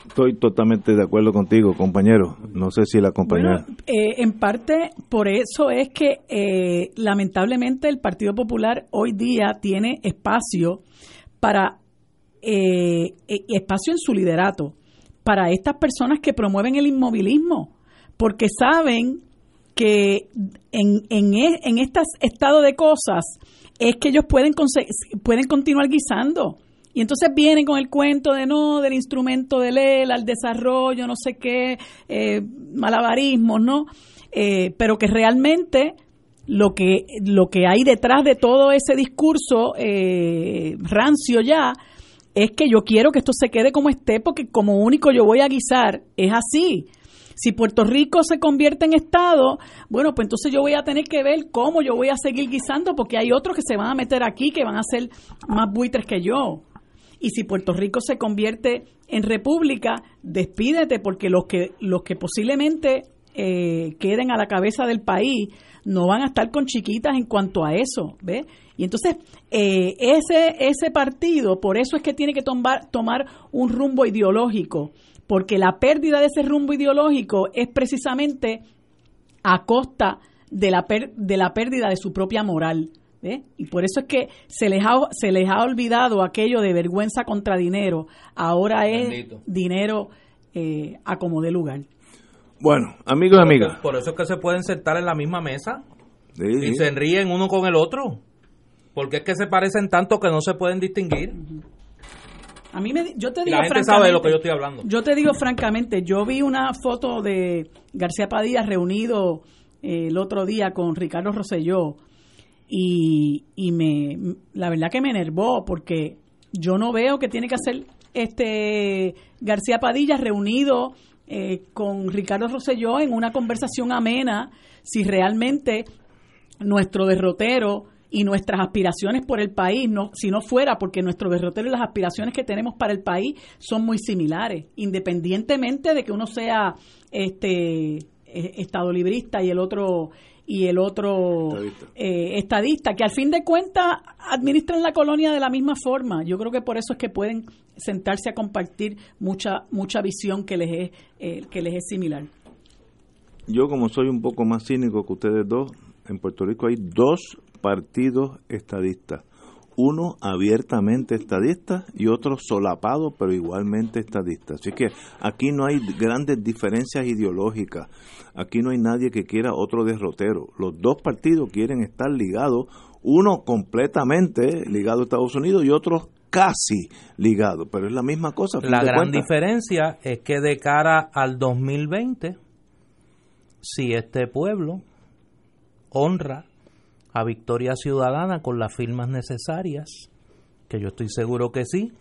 Estoy totalmente de acuerdo contigo, compañero. No sé si la compañera. Eh, en parte, por eso es que eh, lamentablemente el Partido Popular hoy día tiene espacio para eh, espacio en su liderato para estas personas que promueven el inmovilismo, porque saben que en, en, e, en este estado de cosas es que ellos pueden, pueden continuar guisando. Y entonces vienen con el cuento de no, del instrumento de ley, al desarrollo, no sé qué, eh, malabarismos, ¿no? Eh, pero que realmente lo que, lo que hay detrás de todo ese discurso eh, rancio ya es que yo quiero que esto se quede como esté, porque como único yo voy a guisar, es así. Si Puerto Rico se convierte en Estado, bueno, pues entonces yo voy a tener que ver cómo yo voy a seguir guisando, porque hay otros que se van a meter aquí que van a ser más buitres que yo. Y si Puerto Rico se convierte en república, despídete, porque los que, los que posiblemente eh, queden a la cabeza del país no van a estar con chiquitas en cuanto a eso, ¿ves? Y entonces, eh, ese, ese partido, por eso es que tiene que tomar, tomar un rumbo ideológico porque la pérdida de ese rumbo ideológico es precisamente a costa de la, de la pérdida de su propia moral. Y por eso es que se les, ha, se les ha olvidado aquello de vergüenza contra dinero. Ahora es dinero eh, a como de lugar. Bueno, amigos y amigas. Por eso es que se pueden sentar en la misma mesa y se ríen uno con el otro. Porque es que se parecen tanto que no se pueden distinguir. A mí me, yo te digo la gente sabe de lo que yo estoy hablando. Yo te digo francamente, yo vi una foto de García Padilla reunido eh, el otro día con Ricardo Rosselló y, y me, la verdad que me enervó porque yo no veo que tiene que hacer este García Padilla reunido eh, con Ricardo Rosselló en una conversación amena si realmente nuestro derrotero y nuestras aspiraciones por el país, no, si no fuera porque nuestro derrotero y las aspiraciones que tenemos para el país son muy similares, independientemente de que uno sea este e, estado librista y el otro y el otro estadista. Eh, estadista. que al fin de cuentas administran la colonia de la misma forma. Yo creo que por eso es que pueden sentarse a compartir mucha mucha visión que les es eh, que les es similar. yo como soy un poco más cínico que ustedes dos, en Puerto Rico hay dos partidos estadistas. Uno abiertamente estadista y otro solapado pero igualmente estadista. Así que aquí no hay grandes diferencias ideológicas. Aquí no hay nadie que quiera otro derrotero. Los dos partidos quieren estar ligados, uno completamente ligado a Estados Unidos y otro casi ligado, pero es la misma cosa. La gran diferencia es que de cara al 2020, si este pueblo honra a Victoria Ciudadana con las firmas necesarias, que yo estoy seguro que sí,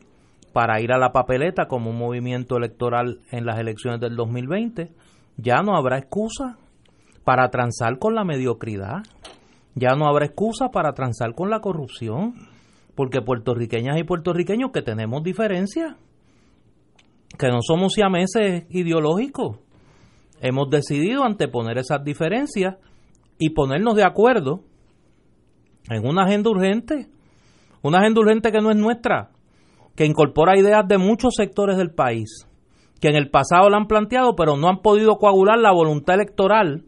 para ir a la papeleta como un movimiento electoral en las elecciones del 2020, ya no habrá excusa para transar con la mediocridad, ya no habrá excusa para transar con la corrupción, porque puertorriqueñas y puertorriqueños que tenemos diferencias, que no somos siameses ideológicos, hemos decidido anteponer esas diferencias y ponernos de acuerdo en una agenda urgente, una agenda urgente que no es nuestra, que incorpora ideas de muchos sectores del país, que en el pasado la han planteado, pero no han podido coagular la voluntad electoral,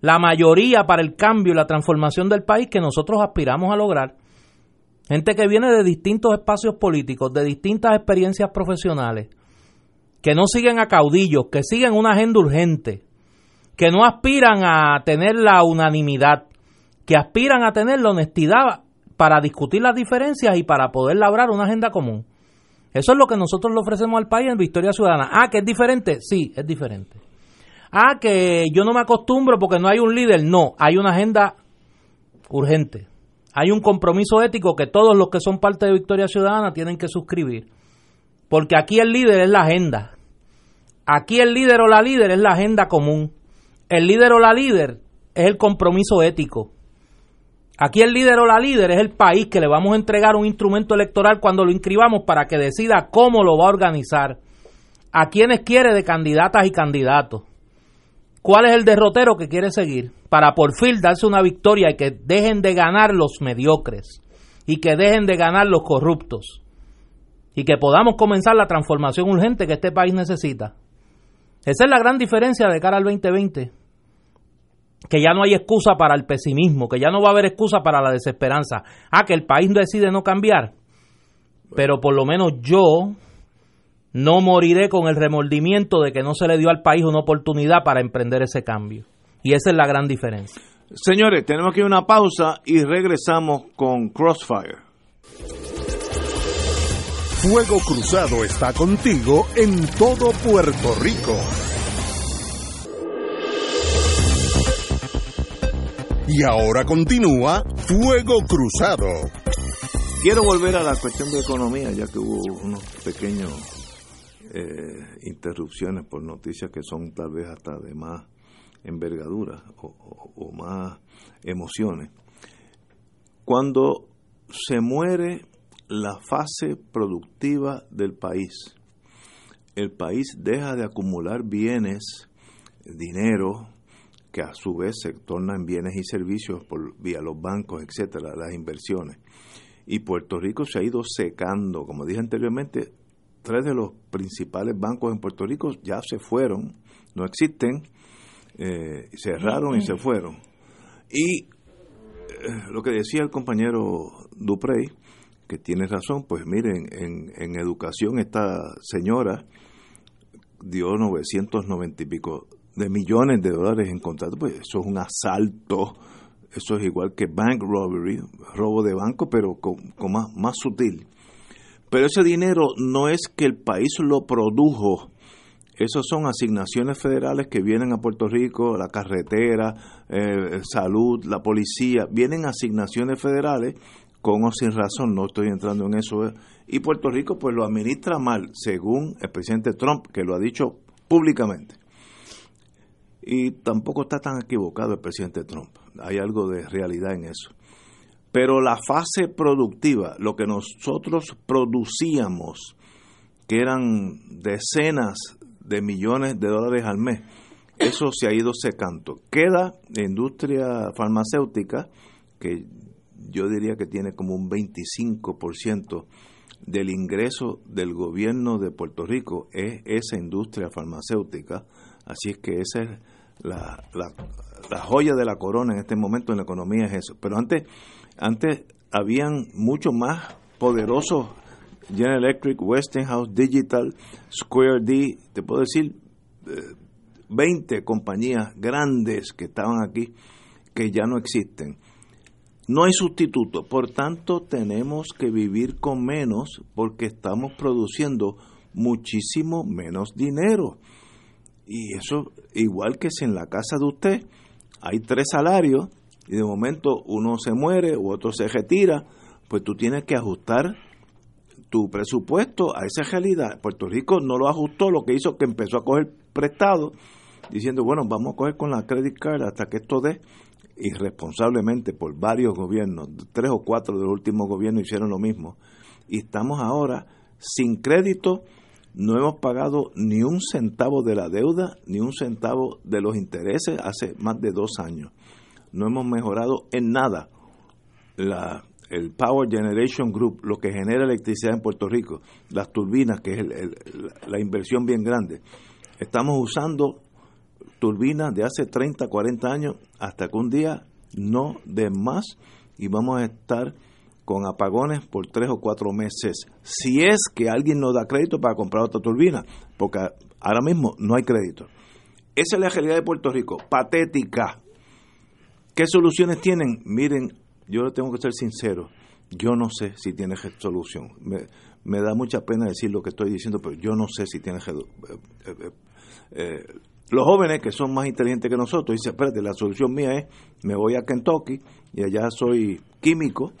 la mayoría para el cambio y la transformación del país que nosotros aspiramos a lograr. Gente que viene de distintos espacios políticos, de distintas experiencias profesionales, que no siguen a caudillos, que siguen una agenda urgente, que no aspiran a tener la unanimidad, que aspiran a tener la honestidad para discutir las diferencias y para poder labrar una agenda común. Eso es lo que nosotros le ofrecemos al país en Victoria Ciudadana. Ah, que es diferente. Sí, es diferente. Ah, que yo no me acostumbro porque no hay un líder. No, hay una agenda urgente. Hay un compromiso ético que todos los que son parte de Victoria Ciudadana tienen que suscribir. Porque aquí el líder es la agenda. Aquí el líder o la líder es la agenda común. El líder o la líder es el compromiso ético. Aquí el líder o la líder es el país que le vamos a entregar un instrumento electoral cuando lo inscribamos para que decida cómo lo va a organizar, a quienes quiere de candidatas y candidatos, cuál es el derrotero que quiere seguir, para por fin darse una victoria y que dejen de ganar los mediocres y que dejen de ganar los corruptos y que podamos comenzar la transformación urgente que este país necesita. Esa es la gran diferencia de cara al 2020 que ya no hay excusa para el pesimismo, que ya no va a haber excusa para la desesperanza. Ah, que el país decide no cambiar. Pero por lo menos yo no moriré con el remordimiento de que no se le dio al país una oportunidad para emprender ese cambio. Y esa es la gran diferencia. Señores, tenemos aquí una pausa y regresamos con Crossfire. Fuego Cruzado está contigo en todo Puerto Rico. Y ahora continúa Fuego Cruzado. Quiero volver a la cuestión de economía, ya que hubo unos pequeños eh, interrupciones por noticias que son tal vez hasta de más envergadura o más emociones. Cuando se muere la fase productiva del país, el país deja de acumular bienes, dinero, que a su vez se tornan bienes y servicios por vía los bancos, etcétera, las inversiones. Y Puerto Rico se ha ido secando, como dije anteriormente, tres de los principales bancos en Puerto Rico ya se fueron, no existen, eh, cerraron y se fueron. Y eh, lo que decía el compañero Duprey, que tiene razón, pues miren, en, en educación esta señora dio 990 y pico de millones de dólares en contratos, pues eso es un asalto, eso es igual que bank robbery, robo de banco, pero con, más, más sutil. Pero ese dinero no es que el país lo produjo, esos son asignaciones federales que vienen a Puerto Rico, la carretera, eh, salud, la policía, vienen asignaciones federales con o sin razón, no estoy entrando en eso. Eh. Y Puerto Rico pues lo administra mal, según el presidente Trump, que lo ha dicho públicamente. Y tampoco está tan equivocado el presidente Trump. Hay algo de realidad en eso. Pero la fase productiva, lo que nosotros producíamos, que eran decenas de millones de dólares al mes, eso se ha ido secando. Queda la industria farmacéutica, que yo diría que tiene como un 25% del ingreso del gobierno de Puerto Rico, es esa industria farmacéutica. Así es que esa es la, la, joya de la corona en este momento en la economía es eso. Pero antes, antes habían mucho más poderosos General Electric, Westinghouse, Digital, Square D, te puedo decir, 20 eh, compañías grandes que estaban aquí que ya no existen. No hay sustituto, por tanto tenemos que vivir con menos porque estamos produciendo muchísimo menos dinero. Y eso, igual que si en la casa de usted hay tres salarios y de momento uno se muere u otro se retira, pues tú tienes que ajustar tu presupuesto a esa realidad. Puerto Rico no lo ajustó, lo que hizo que empezó a coger prestado, diciendo, bueno, vamos a coger con la credit card hasta que esto dé irresponsablemente por varios gobiernos, tres o cuatro de los últimos gobiernos hicieron lo mismo, y estamos ahora sin crédito, no hemos pagado ni un centavo de la deuda, ni un centavo de los intereses hace más de dos años. No hemos mejorado en nada la, el Power Generation Group, lo que genera electricidad en Puerto Rico, las turbinas, que es la inversión bien grande. Estamos usando turbinas de hace 30, 40 años hasta que un día no de más y vamos a estar con apagones por tres o cuatro meses, si es que alguien nos da crédito para comprar otra turbina, porque ahora mismo no hay crédito. Esa es la realidad de Puerto Rico, patética. ¿Qué soluciones tienen? Miren, yo tengo que ser sincero, yo no sé si tiene solución. Me, me da mucha pena decir lo que estoy diciendo, pero yo no sé si tiene eh, eh, eh, los jóvenes que son más inteligentes que nosotros dicen, espérate, la solución mía es, me voy a Kentucky y allá soy químico.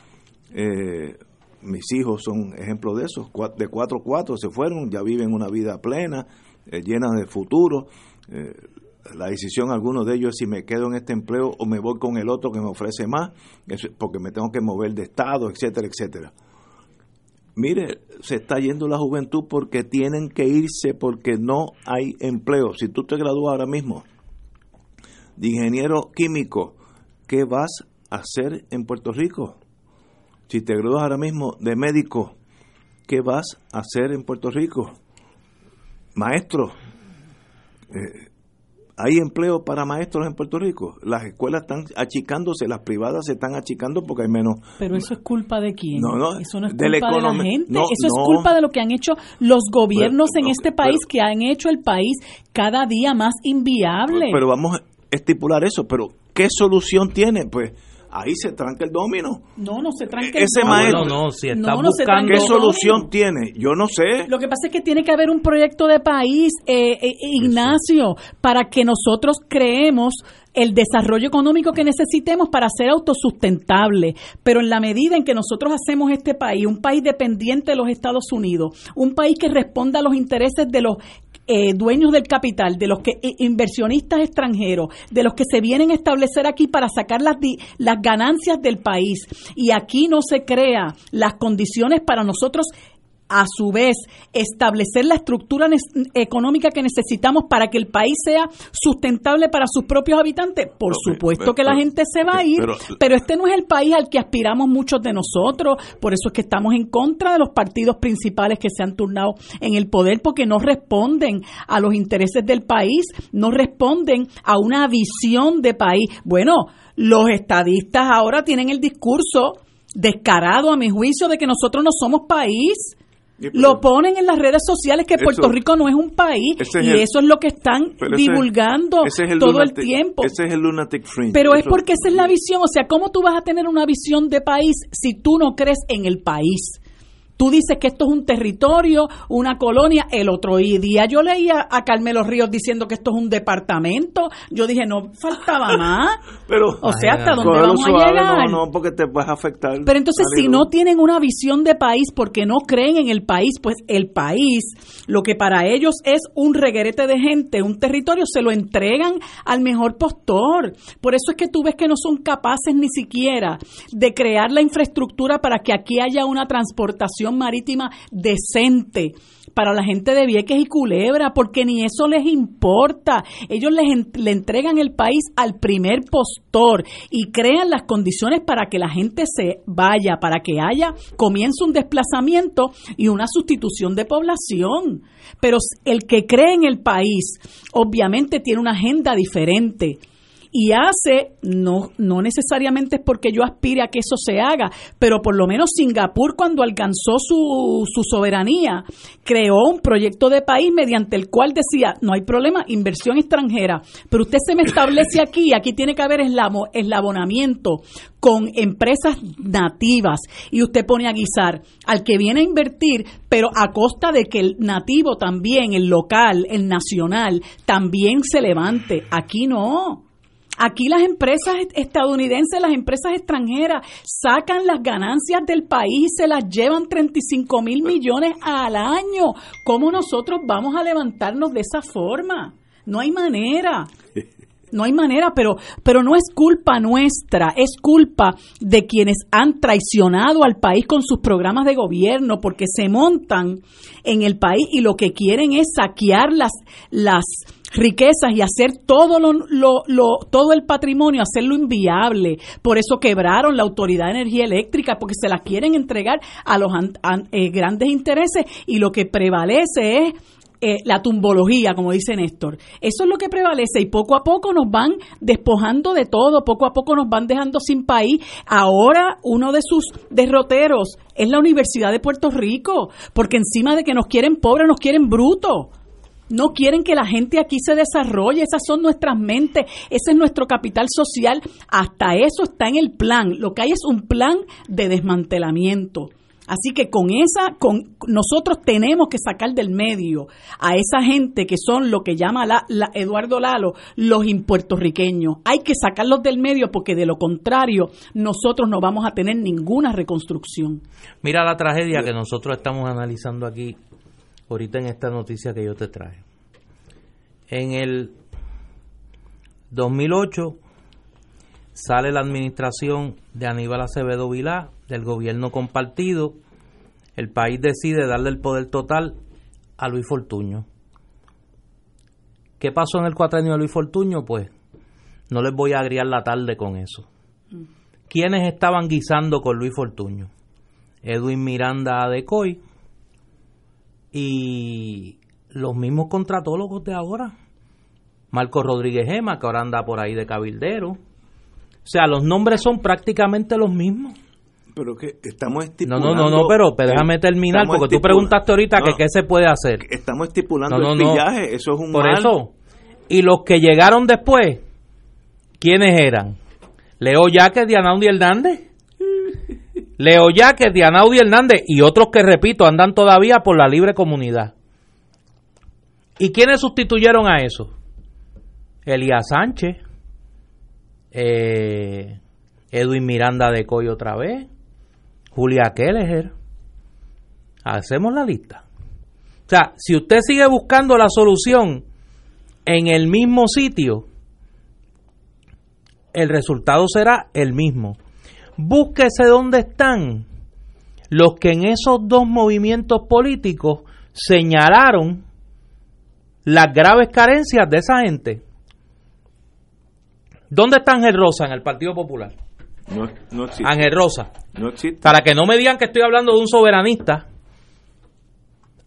Eh, mis hijos son ejemplos de eso, de cuatro cuatro se fueron, ya viven una vida plena, eh, llena de futuro. Eh, la decisión algunos de ellos es si me quedo en este empleo o me voy con el otro que me ofrece más, porque me tengo que mover de estado, etcétera, etcétera. Mire, se está yendo la juventud porque tienen que irse porque no hay empleo. Si tú te gradúas ahora mismo de ingeniero químico, ¿qué vas a hacer en Puerto Rico? Si te gradúas ahora mismo de médico, ¿qué vas a hacer en Puerto Rico? Maestro, eh, hay empleo para maestros en Puerto Rico. Las escuelas están achicándose, las privadas se están achicando porque hay menos. Pero eso es culpa de quién? No, no, eso no es culpa de la, gente. eso es culpa de lo que han hecho los gobiernos en este país que han hecho el país cada día más inviable. Pero vamos a estipular eso. Pero ¿qué solución tiene? Pues ahí se tranca el domino. No, no se tranca el Ese maestro, no, si está buscando ¿qué solución tiene? Yo no sé. Lo que pasa es que tiene que haber un proyecto de país, eh, eh, Ignacio, para que nosotros creemos el desarrollo económico que necesitemos para ser autosustentable. Pero en la medida en que nosotros hacemos este país, un país dependiente de los Estados Unidos, un país que responda a los intereses de los eh, dueños del capital, de los que eh, inversionistas extranjeros, de los que se vienen a establecer aquí para sacar las, las ganancias del país. Y aquí no se crea las condiciones para nosotros a su vez establecer la estructura económica que necesitamos para que el país sea sustentable para sus propios habitantes, por supuesto que la gente se va a ir, pero, este no es el país al que aspiramos muchos de nosotros, por eso es que estamos en contra de los partidos principales que se han turnado en el poder porque no responden a los intereses del país, no responden a una visión de país. Bueno, los estadistas ahora tienen el discurso descarado a mi juicio de que nosotros no somos país lo ponen en las redes sociales que Puerto Rico no es un país y eso es lo que están divulgando todo el tiempo. Ese es el lunatic fringe. Pero es porque esa es la visión, o sea, ¿cómo tú vas a tener una visión de país si tú no crees en el país? Tú dices que esto es un territorio, una colonia. El otro día yo leía a Carmelo Ríos diciendo que esto es un departamento. Yo dije, no faltaba [LAUGHS] más. Pero, o sea, ¿hasta dónde vamos a llegar? No, no, porque te vas a afectar. Pero entonces, si no tienen una visión de país porque no creen en el país, pues el país, lo que para ellos es un reguerete de gente, un territorio, se lo entregan al mejor postor. Por eso es que tú ves que no son capaces ni siquiera de crear la infraestructura para que aquí haya una transportación marítima decente para la gente de Vieques y Culebra, porque ni eso les importa. Ellos les le entregan el país al primer postor y crean las condiciones para que la gente se vaya, para que haya, comience un desplazamiento y una sustitución de población. Pero el que cree en el país, obviamente tiene una agenda diferente y hace, no, no necesariamente es porque yo aspire a que eso se haga, pero por lo menos Singapur cuando alcanzó su, su soberanía, creó un proyecto de país mediante el cual decía, no hay problema, inversión extranjera, pero usted se me establece [LAUGHS] aquí, aquí tiene que haber eslabonamiento con empresas nativas y usted pone a guisar al que viene a invertir, pero a costa de que el nativo también, el local, el nacional, también se levante. Aquí no. Aquí las empresas estadounidenses, las empresas extranjeras sacan las ganancias del país y se las llevan 35 mil millones al año. ¿Cómo nosotros vamos a levantarnos de esa forma? No hay manera. [LAUGHS] No hay manera, pero, pero no es culpa nuestra, es culpa de quienes han traicionado al país con sus programas de gobierno, porque se montan en el país y lo que quieren es saquear las, las riquezas y hacer todo lo, lo, todo el patrimonio, hacerlo inviable. Por eso quebraron la Autoridad de Energía Eléctrica, porque se la quieren entregar a los eh, grandes intereses y lo que prevalece es eh, la tumbología, como dice Néstor. Eso es lo que prevalece y poco a poco nos van despojando de todo, poco a poco nos van dejando sin país. Ahora uno de sus derroteros es la Universidad de Puerto Rico, porque encima de que nos quieren pobres, nos quieren brutos. No quieren que la gente aquí se desarrolle, esas son nuestras mentes, ese es nuestro capital social. Hasta eso está en el plan. Lo que hay es un plan de desmantelamiento. Así que con esa, con nosotros tenemos que sacar del medio a esa gente que son lo que llama la, Eduardo Lalo los impuertorriqueños. Hay que sacarlos del medio porque de lo contrario nosotros no vamos a tener ninguna reconstrucción. Mira la tragedia que nosotros estamos analizando aquí ahorita en esta noticia que yo te traje. En el 2008 sale la administración de Aníbal Acevedo Vilá, del gobierno compartido, el país decide darle el poder total a Luis Fortuño. ¿Qué pasó en el cuatrenio de Luis Fortuño? Pues no les voy a agriar la tarde con eso. ¿Quiénes estaban guisando con Luis Fortuño? Edwin Miranda Adecoy y los mismos contratólogos de ahora. Marco Rodríguez Gema, que ahora anda por ahí de cabildero. O sea, los nombres son prácticamente los mismos. Pero que estamos estipulando... No, no, no, no pero, déjame terminar, porque tú preguntaste ahorita que qué se puede hacer. Estamos estipulando el pillaje, eso es un Por eso, y los que llegaron después, ¿quiénes eran? Leo Yaques, Dianaudi Hernández. Leo Yaques, Dianaudi Hernández y otros que, repito, andan todavía por la libre comunidad. ¿Y quiénes sustituyeron a eso? Elías Sánchez, eh, Edwin Miranda de Coy otra vez, Julia Kelleher. Hacemos la lista. O sea, si usted sigue buscando la solución en el mismo sitio, el resultado será el mismo. Búsquese dónde están los que en esos dos movimientos políticos señalaron las graves carencias de esa gente. ¿Dónde está Ángel Rosa en el Partido Popular? No, no existe. Ángel Rosa. No existe. Para que no me digan que estoy hablando de un soberanista.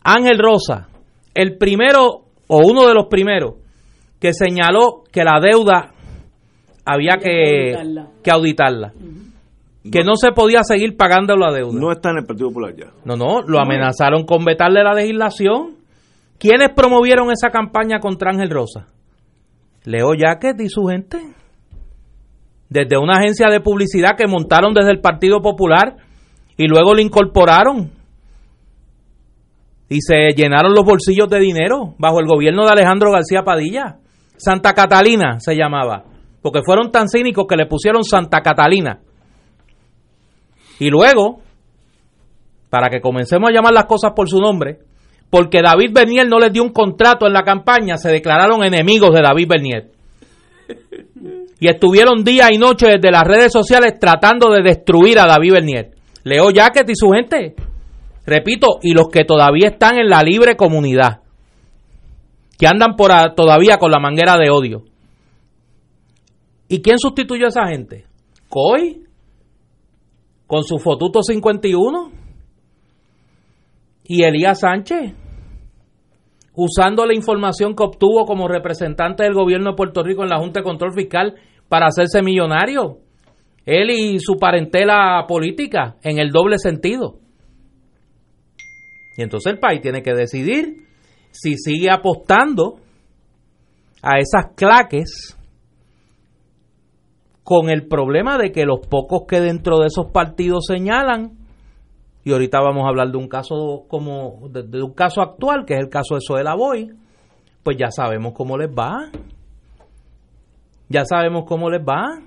Ángel Rosa, el primero o uno de los primeros que señaló que la deuda había que, que auditarla. Que no se podía seguir pagando la deuda. No está en el Partido Popular ya. No, no, lo amenazaron con vetarle la legislación. ¿Quiénes promovieron esa campaña contra Ángel Rosa? Leo Jacket y su gente desde una agencia de publicidad que montaron desde el Partido Popular y luego lo incorporaron y se llenaron los bolsillos de dinero bajo el gobierno de Alejandro García Padilla. Santa Catalina se llamaba, porque fueron tan cínicos que le pusieron Santa Catalina. Y luego, para que comencemos a llamar las cosas por su nombre, porque David Bernier no les dio un contrato en la campaña, se declararon enemigos de David Bernier y estuvieron día y noche desde las redes sociales tratando de destruir a David Bernier. Leo Jacket y su gente. Repito, y los que todavía están en la libre comunidad, que andan por todavía con la manguera de odio. ¿Y quién sustituyó a esa gente? ¿Coy? ¿Con su fotuto 51? ¿Y Elías Sánchez? Usando la información que obtuvo como representante del gobierno de Puerto Rico en la Junta de Control Fiscal para hacerse millonario. Él y su parentela política, en el doble sentido. Y entonces el país tiene que decidir si sigue apostando a esas claques con el problema de que los pocos que dentro de esos partidos señalan y ahorita vamos a hablar de un caso como de, un caso actual que es el caso de la Boy pues ya sabemos cómo les va. Ya sabemos cómo les va.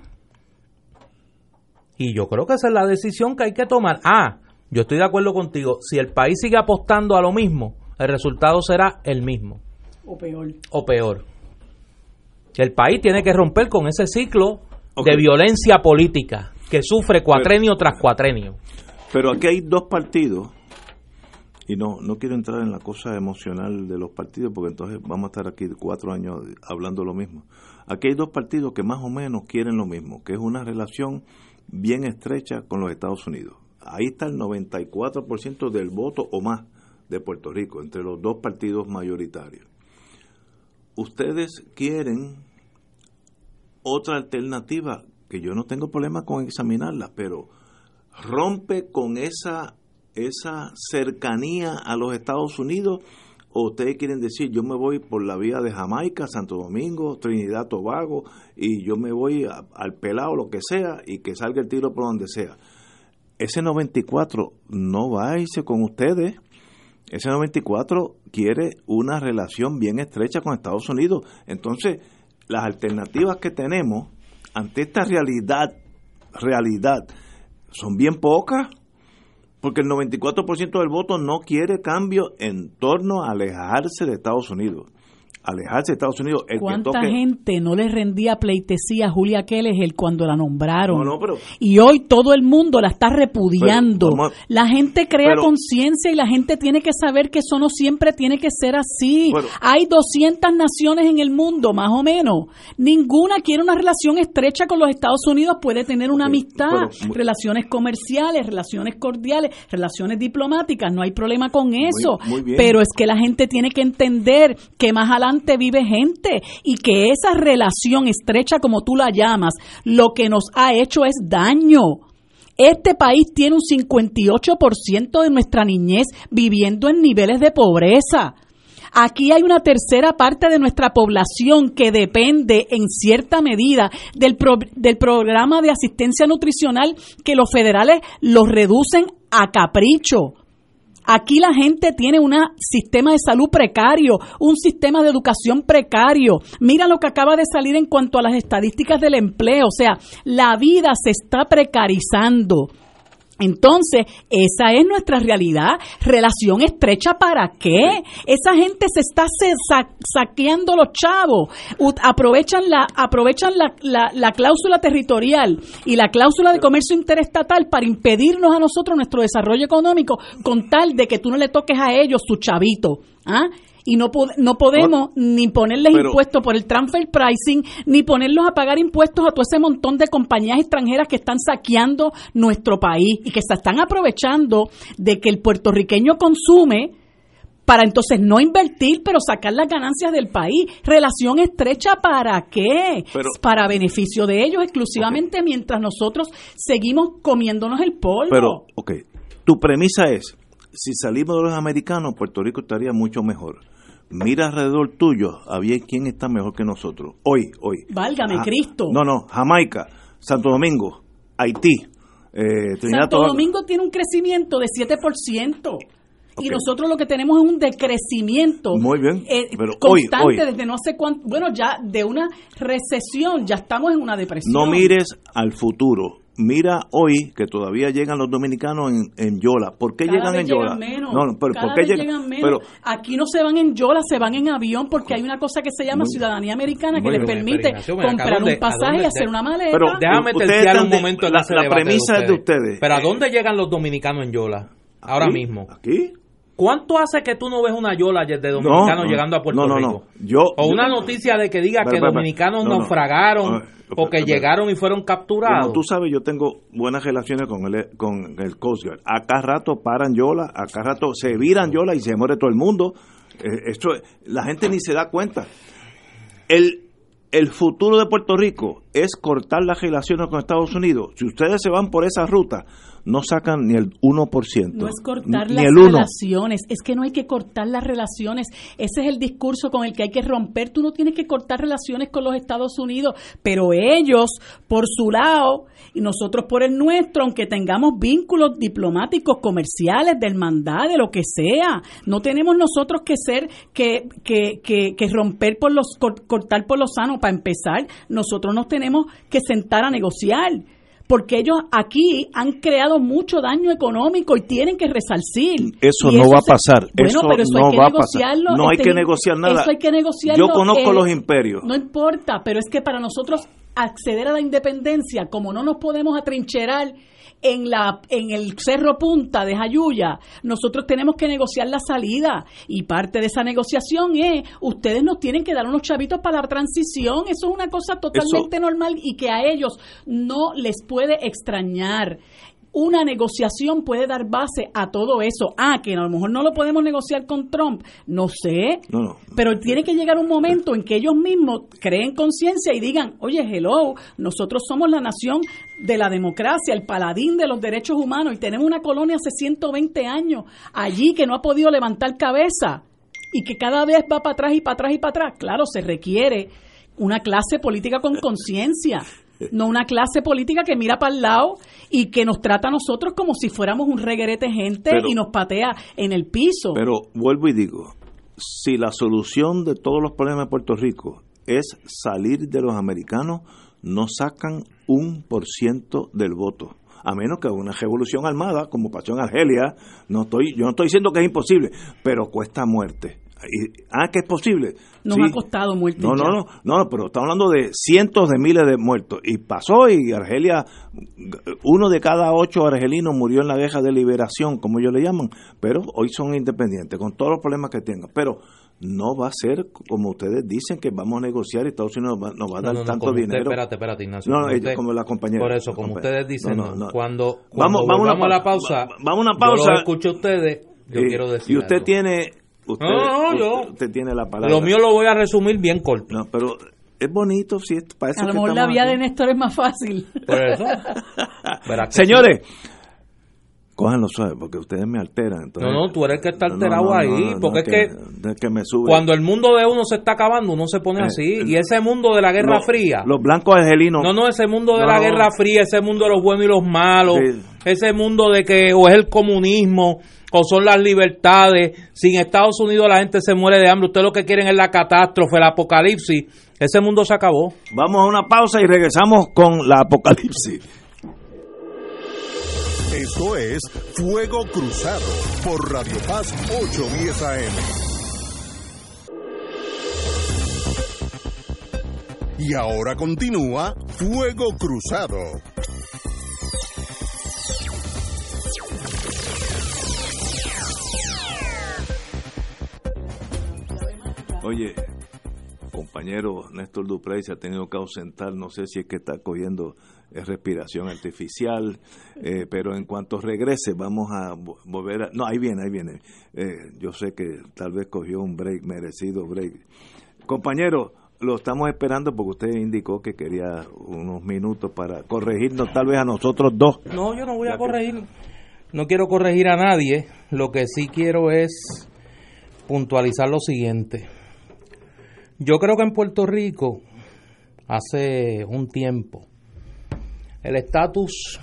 Y yo creo que esa es la decisión que hay que tomar. Ah yo estoy de acuerdo contigo. Si el país sigue apostando a lo mismo el resultado será el mismo. O peor. O peor. El país tiene que romper con ese ciclo de violencia política que sufre cuatrenio tras cuatrenio. Pero aquí hay dos partidos, y no, no quiero entrar en la cosa emocional de los partidos, porque entonces vamos a estar aquí cuatro años hablando lo mismo. Aquí hay dos partidos que más o menos quieren lo mismo, que es una relación bien estrecha con los Estados Unidos. Ahí está el 94% del voto o más de Puerto Rico, entre los dos partidos mayoritarios. Ustedes quieren otra alternativa que yo no tengo problema con examinarla, pero rompe con esa esa cercanía a los Estados Unidos o ustedes quieren decir yo me voy por la vía de Jamaica, Santo Domingo, Trinidad, Tobago y yo me voy al pelado lo que sea y que salga el tiro por donde sea. Ese 94 no va a irse con ustedes. Ese 94 quiere una relación bien estrecha con Estados Unidos. Entonces, las alternativas que tenemos ante esta realidad, realidad, son bien pocas, porque el 94% del voto no quiere cambio en torno a alejarse de Estados Unidos alejarse de Estados Unidos. ¿Cuánta gente no le rendía pleitesía a Julia Keller cuando la nombraron? y hoy todo el mundo la está repudiando. la gente crea conciencia y la gente tiene que saber que eso no siempre tiene que ser así. Hay 200 naciones en el mundo, más o menos. Ninguna quiere una relación estrecha con los Estados Unidos, puede tener una amistad, relaciones comerciales, relaciones cordiales, relaciones diplomáticas, no hay problema con eso. pero es que la gente tiene que entender que más adelante vive gente y que esa relación estrecha, como tú la llamas, lo que nos ha hecho es daño. Este país tiene un 58% de nuestra niñez viviendo en niveles de pobreza. Aquí hay una tercera parte de nuestra población que depende en cierta medida del, del programa de asistencia nutricional que los federales los reducen a capricho. Aquí la gente tiene un sistema de salud precario, un sistema de educación precario. Mira lo que acaba de salir en cuanto a las estadísticas del empleo. O sea, la vida se está precarizando. Entonces, esa es nuestra realidad. Relación estrecha para qué? Esa gente se está saqueando los chavos. aprovechan la, aprovechan la, la, cláusula territorial y la cláusula de comercio interestatal para impedirnos a nosotros nuestro desarrollo económico con tal de que tú no le toques a ellos su chavito. ¿Ah? Y no, no podemos ni ponerles impuestos por el transfer pricing, ni ponerlos a pagar impuestos a todo ese montón de compañías extranjeras que están saqueando nuestro país y que se están aprovechando de que el puertorriqueño consume para entonces no invertir, pero sacar las ganancias del país. Relación estrecha para qué? para beneficio de ellos exclusivamente mientras nosotros seguimos comiéndonos el polvo. Pero, ok, tu premisa es, si salimos de los americanos, Puerto Rico estaría mucho mejor mira alrededor tuyo, había quien está mejor que nosotros. Hoy, hoy. Válgame Cristo. No, no, Jamaica, Santo Domingo, Haití. Eh, Santo Domingo tiene un crecimiento de 7%. Y nosotros lo que tenemos es un decrecimiento Muy bien, eh, constante desde no sé cuánto, bueno, ya de una recesión, ya estamos en una depresión. No mires al futuro, mira hoy que todavía llegan los dominicanos en, Yola. ¿Por qué llegan en Yola? No, pero ¿por qué llegan, menos. Pero, Aquí no se van en Yola, se van en avión porque hay una cosa que se llama ciudadanía americana que les permite comprar un pasaje y hacer una maleta. Pero déjame terciar un momento la, la premisa es de ustedes. Pero ¿a dónde llegan los dominicanos en Yola? ahora Aquí, mismo. Aquí. ¿Cuánto hace que tú no ves una yola de dominicanos no, llegando a Puerto no, no, Rico? no. Yo- o yo- una noticia de que diga que dominicanos no, no. naufragaron porque espera. llegaron y fueron capturados. Como tú sabes, yo tengo buenas relaciones con el, con el Coast Guard. Acá rato paran yola, acá rato se viran yola y se muere todo el mundo. Eh, esto, la gente ni se da cuenta. El, el futuro de Puerto Rico es cortar las relaciones con Estados Unidos. Si ustedes se van por esa ruta, no sacan ni el 1%. No es cortar ni las el 1. relaciones, es que no hay que cortar las relaciones. Ese es el discurso con el que hay que romper. Tú no tienes que cortar relaciones con los Estados Unidos, pero ellos por su lado y nosotros por el nuestro, aunque tengamos vínculos diplomáticos, comerciales, de hermandad, de lo que sea, no tenemos nosotros que ser, que, que, que, que romper por los, cor- cortar por los sanos. Para empezar, nosotros nos tenemos que sentar a negociar porque ellos aquí han creado mucho daño económico y tienen que resarcir. Eso Y no va a pasar. Bueno, Eso pero eso no hay que va a pasar. negociarlo. No hay este, que negociar nada. Eso hay que negociarlo. Yo conozco eh, los imperios. No importa, pero es que para nosotros acceder a la independencia, como no nos podemos atrincherar en la en el Cerro Punta de Jayuya, nosotros tenemos que negociar la salida y parte de esa negociación es ustedes nos tienen que dar unos chavitos para la transición, eso es una cosa totalmente normal y que a ellos no les puede extrañar. Una negociación puede dar base a todo eso. Ah, que a lo mejor no lo podemos negociar con Trump, no sé. No, no. Pero tiene que llegar un momento en que ellos mismos creen conciencia y digan, oye, hello, nosotros somos la nación de la democracia, el paladín de los derechos humanos y tenemos una colonia hace 120 años allí que no ha podido levantar cabeza y que cada vez va para atrás y para atrás y para atrás. Claro, se requiere una clase política con conciencia, no una clase política que mira para el lado y que nos trata a nosotros como si fuéramos un reguerete gente Pero- y nos patea en el piso. Pero vuelvo y digo, si la solución de todos los problemas de Puerto Rico es salir de los americanos, no sacan un por ciento del voto. A menos que una revolución armada, como pasó en Argelia, no estoy, yo no estoy diciendo que es imposible, pero cuesta muerte. Y- ah, que es posible. Nos Sí. ha costado muerte. No, ya. no, no, no, pero estamos hablando de cientos de miles de muertos. Y pasó y Argelia, uno de cada ocho argelinos murió en la guerra de liberación, como ellos le llaman, pero hoy son independientes, con todos los problemas que tengan. Pero no va a ser como ustedes dicen que vamos a negociar y Estados Unidos nos va, nos va a No, dar no, no, tanto como usted- dinero. espérate, espérate, Ignacio. No, como ella- usted- como la compañera. Por eso, como ustedes dicen, No, no, no, no. cuando, Vamos- vamos a la pa- pausa, va- vamos a una yo pausa. los escucho a ustedes, yo Eh, quiero decir Y usted algo. tiene... Usted, No, no, usted, yo- usted tiene la palabra. Lo mío lo voy a resumir bien corto. No, pero es bonito, si es, parece A lo mejor la vía aquí. de Néstor es más fácil. Por eso. [LAUGHS] Señores, cójanlo suave porque ustedes me alteran. entonces- No, no, tú eres el que está no, alterado no, ahí, no, porque es que no, es que me sube. Cuando el mundo de uno se está acabando, uno se pone Eh, así. el- Y ese mundo de la Guerra Los- Fría. Los blancos argelinos. No, no, ese mundo de la. Guerra Fría, ese mundo de los buenos y los malos, Sí. ese mundo de que o es el comunismo o son las libertades. Sin Estados Unidos la gente se muere de hambre. Ustedes lo que quieren es la catástrofe, el apocalipsis. Ese mundo se acabó. Vamos a una pausa y regresamos con la apocalipsis. Esto es Fuego Cruzado por Radio Paz 810 AM. Y ahora continúa Fuego Cruzado. Oye, compañero Néstor Duprey se ha tenido que ausentar, no sé si es que está cogiendo eh, respiración artificial, eh, pero en cuanto regrese vamos a vo- volver a... No, ahí viene, ahí viene. Eh, yo sé que tal vez cogió un break, merecido break. Compañero, lo estamos esperando porque usted indicó que quería unos minutos para corregirnos tal vez a nosotros dos. No, yo no voy a corregir. No quiero corregir a nadie. Lo que sí quiero es puntualizar lo siguiente. Yo creo que en Puerto Rico, hace un tiempo, el estatus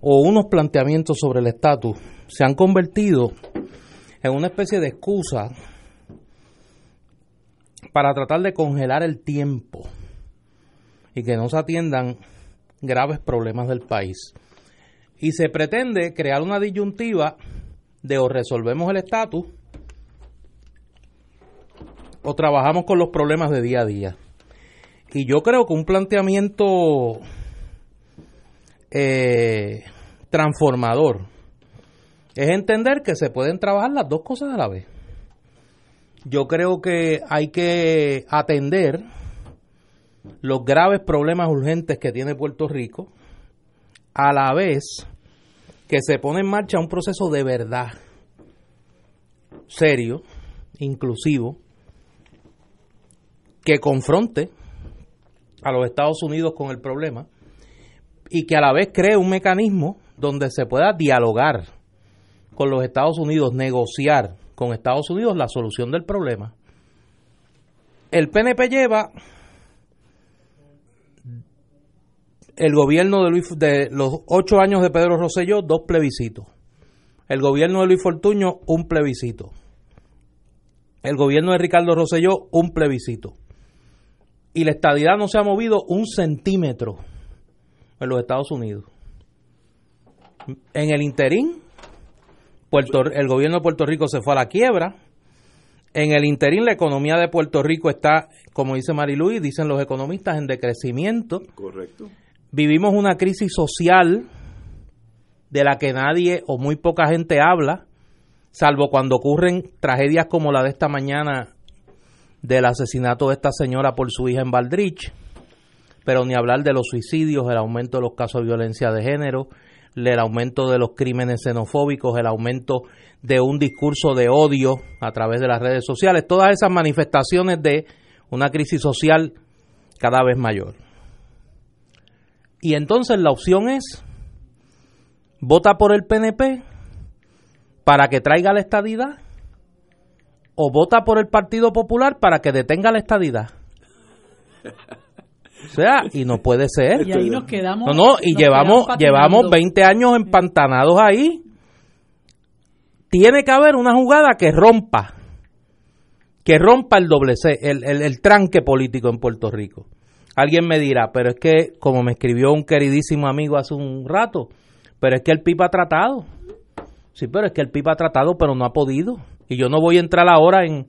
o unos planteamientos sobre el estatus se han convertido en una especie de excusa para tratar de congelar el tiempo y que no se atiendan graves problemas del país. Y se pretende crear una disyuntiva de o resolvemos el estatus o trabajamos con los problemas de día a día. Y yo creo que un planteamiento eh, transformador es entender que se pueden trabajar las dos cosas a la vez. Yo creo que hay que atender los graves problemas urgentes que tiene Puerto Rico, a la vez que se pone en marcha un proceso de verdad, serio, inclusivo, que confronte a los Estados Unidos con el problema y que a la vez cree un mecanismo donde se pueda dialogar con los Estados Unidos, negociar con Estados Unidos la solución del problema. El PNP lleva el gobierno de, Luis, de los ocho años de Pedro Rosselló, dos plebiscitos. El gobierno de Luis Fortuño, un plebiscito. El gobierno de Ricardo Rosselló, un plebiscito. Y la estadidad no se ha movido un centímetro en los Estados Unidos. En el interín, Puerto, el gobierno de Puerto Rico se fue a la quiebra. En el interín, la economía de Puerto Rico está, como dice Mariluis, dicen los economistas, en decrecimiento. Correcto vivimos una crisis social de la que nadie o muy poca gente habla, salvo cuando ocurren tragedias como la de esta mañana del asesinato de esta señora por su hija en Valdrich, pero ni hablar de los suicidios, el aumento de los casos de violencia de género, el aumento de los crímenes xenofóbicos, el aumento de un discurso de odio a través de las redes sociales, todas esas manifestaciones de una crisis social cada vez mayor. Y entonces la opción es, vota por el PNP para que traiga la estadidad o vota por el Partido Popular para que detenga la estadidad. [LAUGHS] O sea, y no puede ser. Y ahí nos quedamos. No, no, y llevamos, llevamos 20 años empantanados ahí. Tiene que haber una jugada que rompa, que rompa el doble C, el, el, el tranque político en Puerto Rico. Alguien me dirá, pero es que, como me escribió un queridísimo amigo hace un rato, pero es que el PIB ha tratado. Sí, pero es que el PIB ha tratado, pero no ha podido. Y yo no voy a entrar ahora en,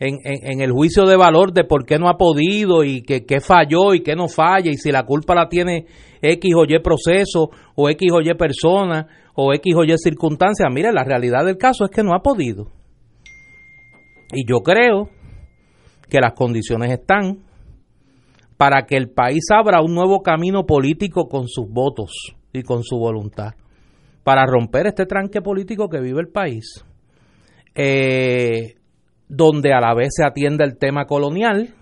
en, el juicio de valor de por qué no ha podido y qué falló y qué no falla y si la culpa la tiene X o Y proceso o X o Y persona o X o Y circunstancia. Mire, la realidad del caso es que no ha podido. Y yo creo que las condiciones están para que el país abra un nuevo camino político con sus votos y con su voluntad, para romper este tranque político que vive el país, eh, donde a la vez se atienda el tema colonial,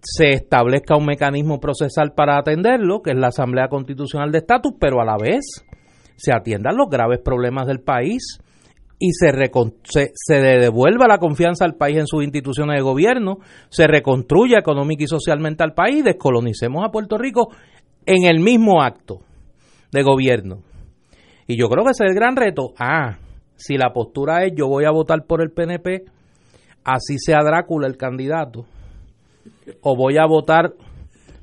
se establezca un mecanismo procesal para atenderlo, que es la Asamblea Constitucional de Estatus, pero a la vez se atiendan los graves problemas del país y se, devuelva la confianza al país en sus instituciones de gobierno, se reconstruya económica y socialmente al país, descolonicemos a Puerto Rico en el mismo acto de gobierno. Y yo creo que ese es el gran reto. Ah, si la postura es yo voy a votar por el PNP, así sea Drácula el candidato, o voy a votar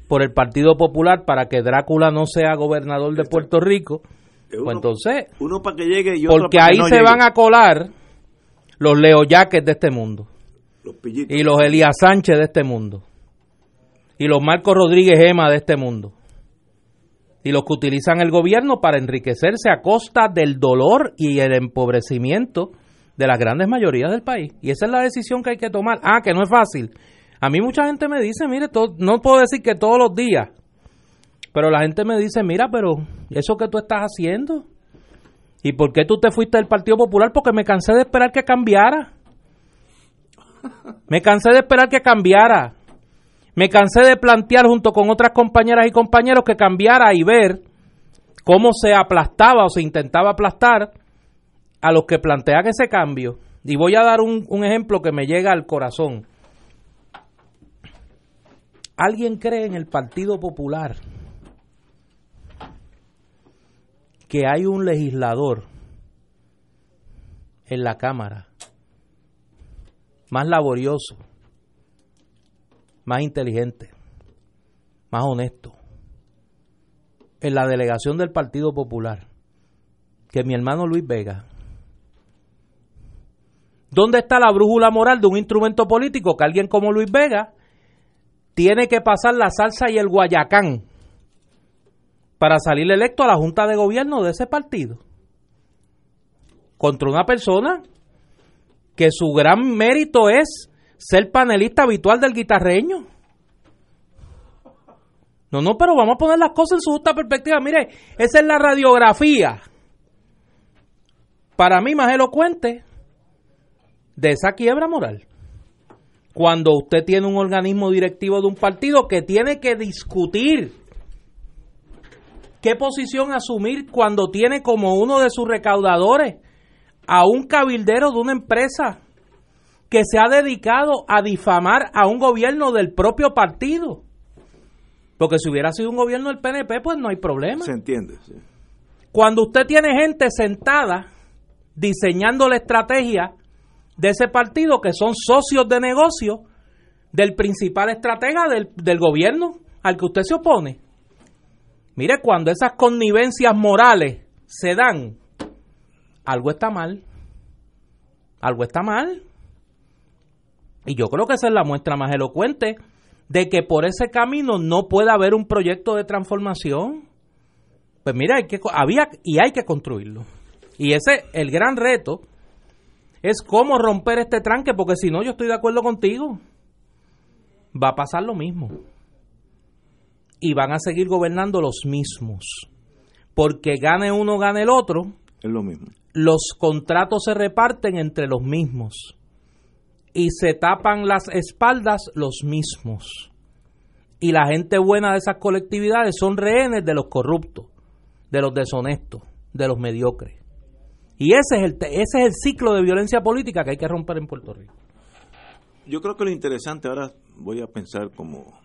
por el Partido Popular para que Drácula no sea gobernador de Puerto Rico, pues entonces, uno para que llegue y otro porque ahí se van a colar los Leo Jaques de este mundo y los Elías Sánchez de este mundo y los Marcos Rodríguez Ema de este mundo y los que utilizan el gobierno para enriquecerse a costa del dolor y el empobrecimiento de las grandes mayorías del país. Y esa es la decisión que hay que tomar. Ah, que no es fácil. A mí mucha gente me dice, mire, no puedo decir que todos los días, pero la gente me dice, mira, pero ¿eso que tú estás haciendo? ¿Y por qué tú te fuiste del Partido Popular? Porque me cansé de esperar que cambiara. Me cansé de esperar que cambiara. Me cansé de plantear junto con otras compañeras y compañeros que cambiara y ver cómo se aplastaba o se intentaba aplastar a los que plantean ese cambio. Y voy a dar un, un ejemplo que me llega al corazón. ¿Alguien cree en el Partido Popular? que hay un legislador en la Cámara más laborioso, más inteligente, más honesto, en la delegación del Partido Popular, que mi hermano Luis Vega. ¿Dónde está la brújula moral de un instrumento político que alguien como Luis Vega tiene que pasar la salsa y el guayacán para salir electo a la Junta de Gobierno de ese partido. contra una persona que su gran mérito es ser panelista habitual del guitarreño. No, no, pero vamos a poner las cosas en su justa perspectiva. Mire, esa es la radiografía, para mí más elocuente, de esa quiebra moral. Cuando usted tiene un organismo directivo de un partido que tiene que discutir qué posición asumir cuando tiene como uno de sus recaudadores a un cabildero de una empresa que se ha dedicado a difamar a un gobierno del propio partido. Porque si hubiera sido un gobierno del PNP, pues no hay problema. Se entiende. Cuando usted tiene gente sentada diseñando la estrategia de ese partido que son socios de negocio del principal estratega del, del gobierno al que usted se opone. Mire, cuando esas connivencias morales se dan, algo está mal. Algo está mal. Y yo creo que esa es la muestra más elocuente de que por ese camino no puede haber un proyecto de transformación. Pues mira, hay que, había y hay que construirlo. Y ese, el gran reto, es cómo romper este tranque, porque si no, yo estoy de acuerdo contigo. Va a pasar lo mismo. Y van a seguir gobernando los mismos. Porque gane uno, gane el otro. Es lo mismo. Los contratos se reparten entre los mismos. Y se tapan las espaldas los mismos. Y la gente buena de esas colectividades son rehenes de los corruptos, de los deshonestos, de los mediocres. Y ese es el, ese es el ciclo de violencia política que hay que romper en Puerto Rico. Yo creo que lo interesante, ahora voy a pensar como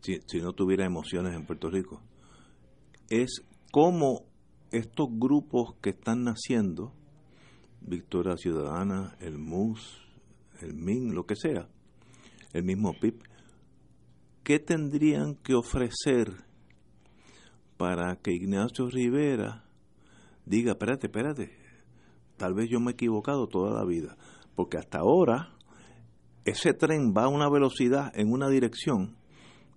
si, si no tuviera emociones en Puerto Rico, es cómo estos grupos que están naciendo, Victoria Ciudadana, el MUS, el MIN, lo que sea, el mismo PIP, ¿qué tendrían que ofrecer para que Ignacio Rivera diga, espérate, espérate, tal vez yo me he equivocado toda la vida, porque hasta ahora ese tren va a una velocidad en una dirección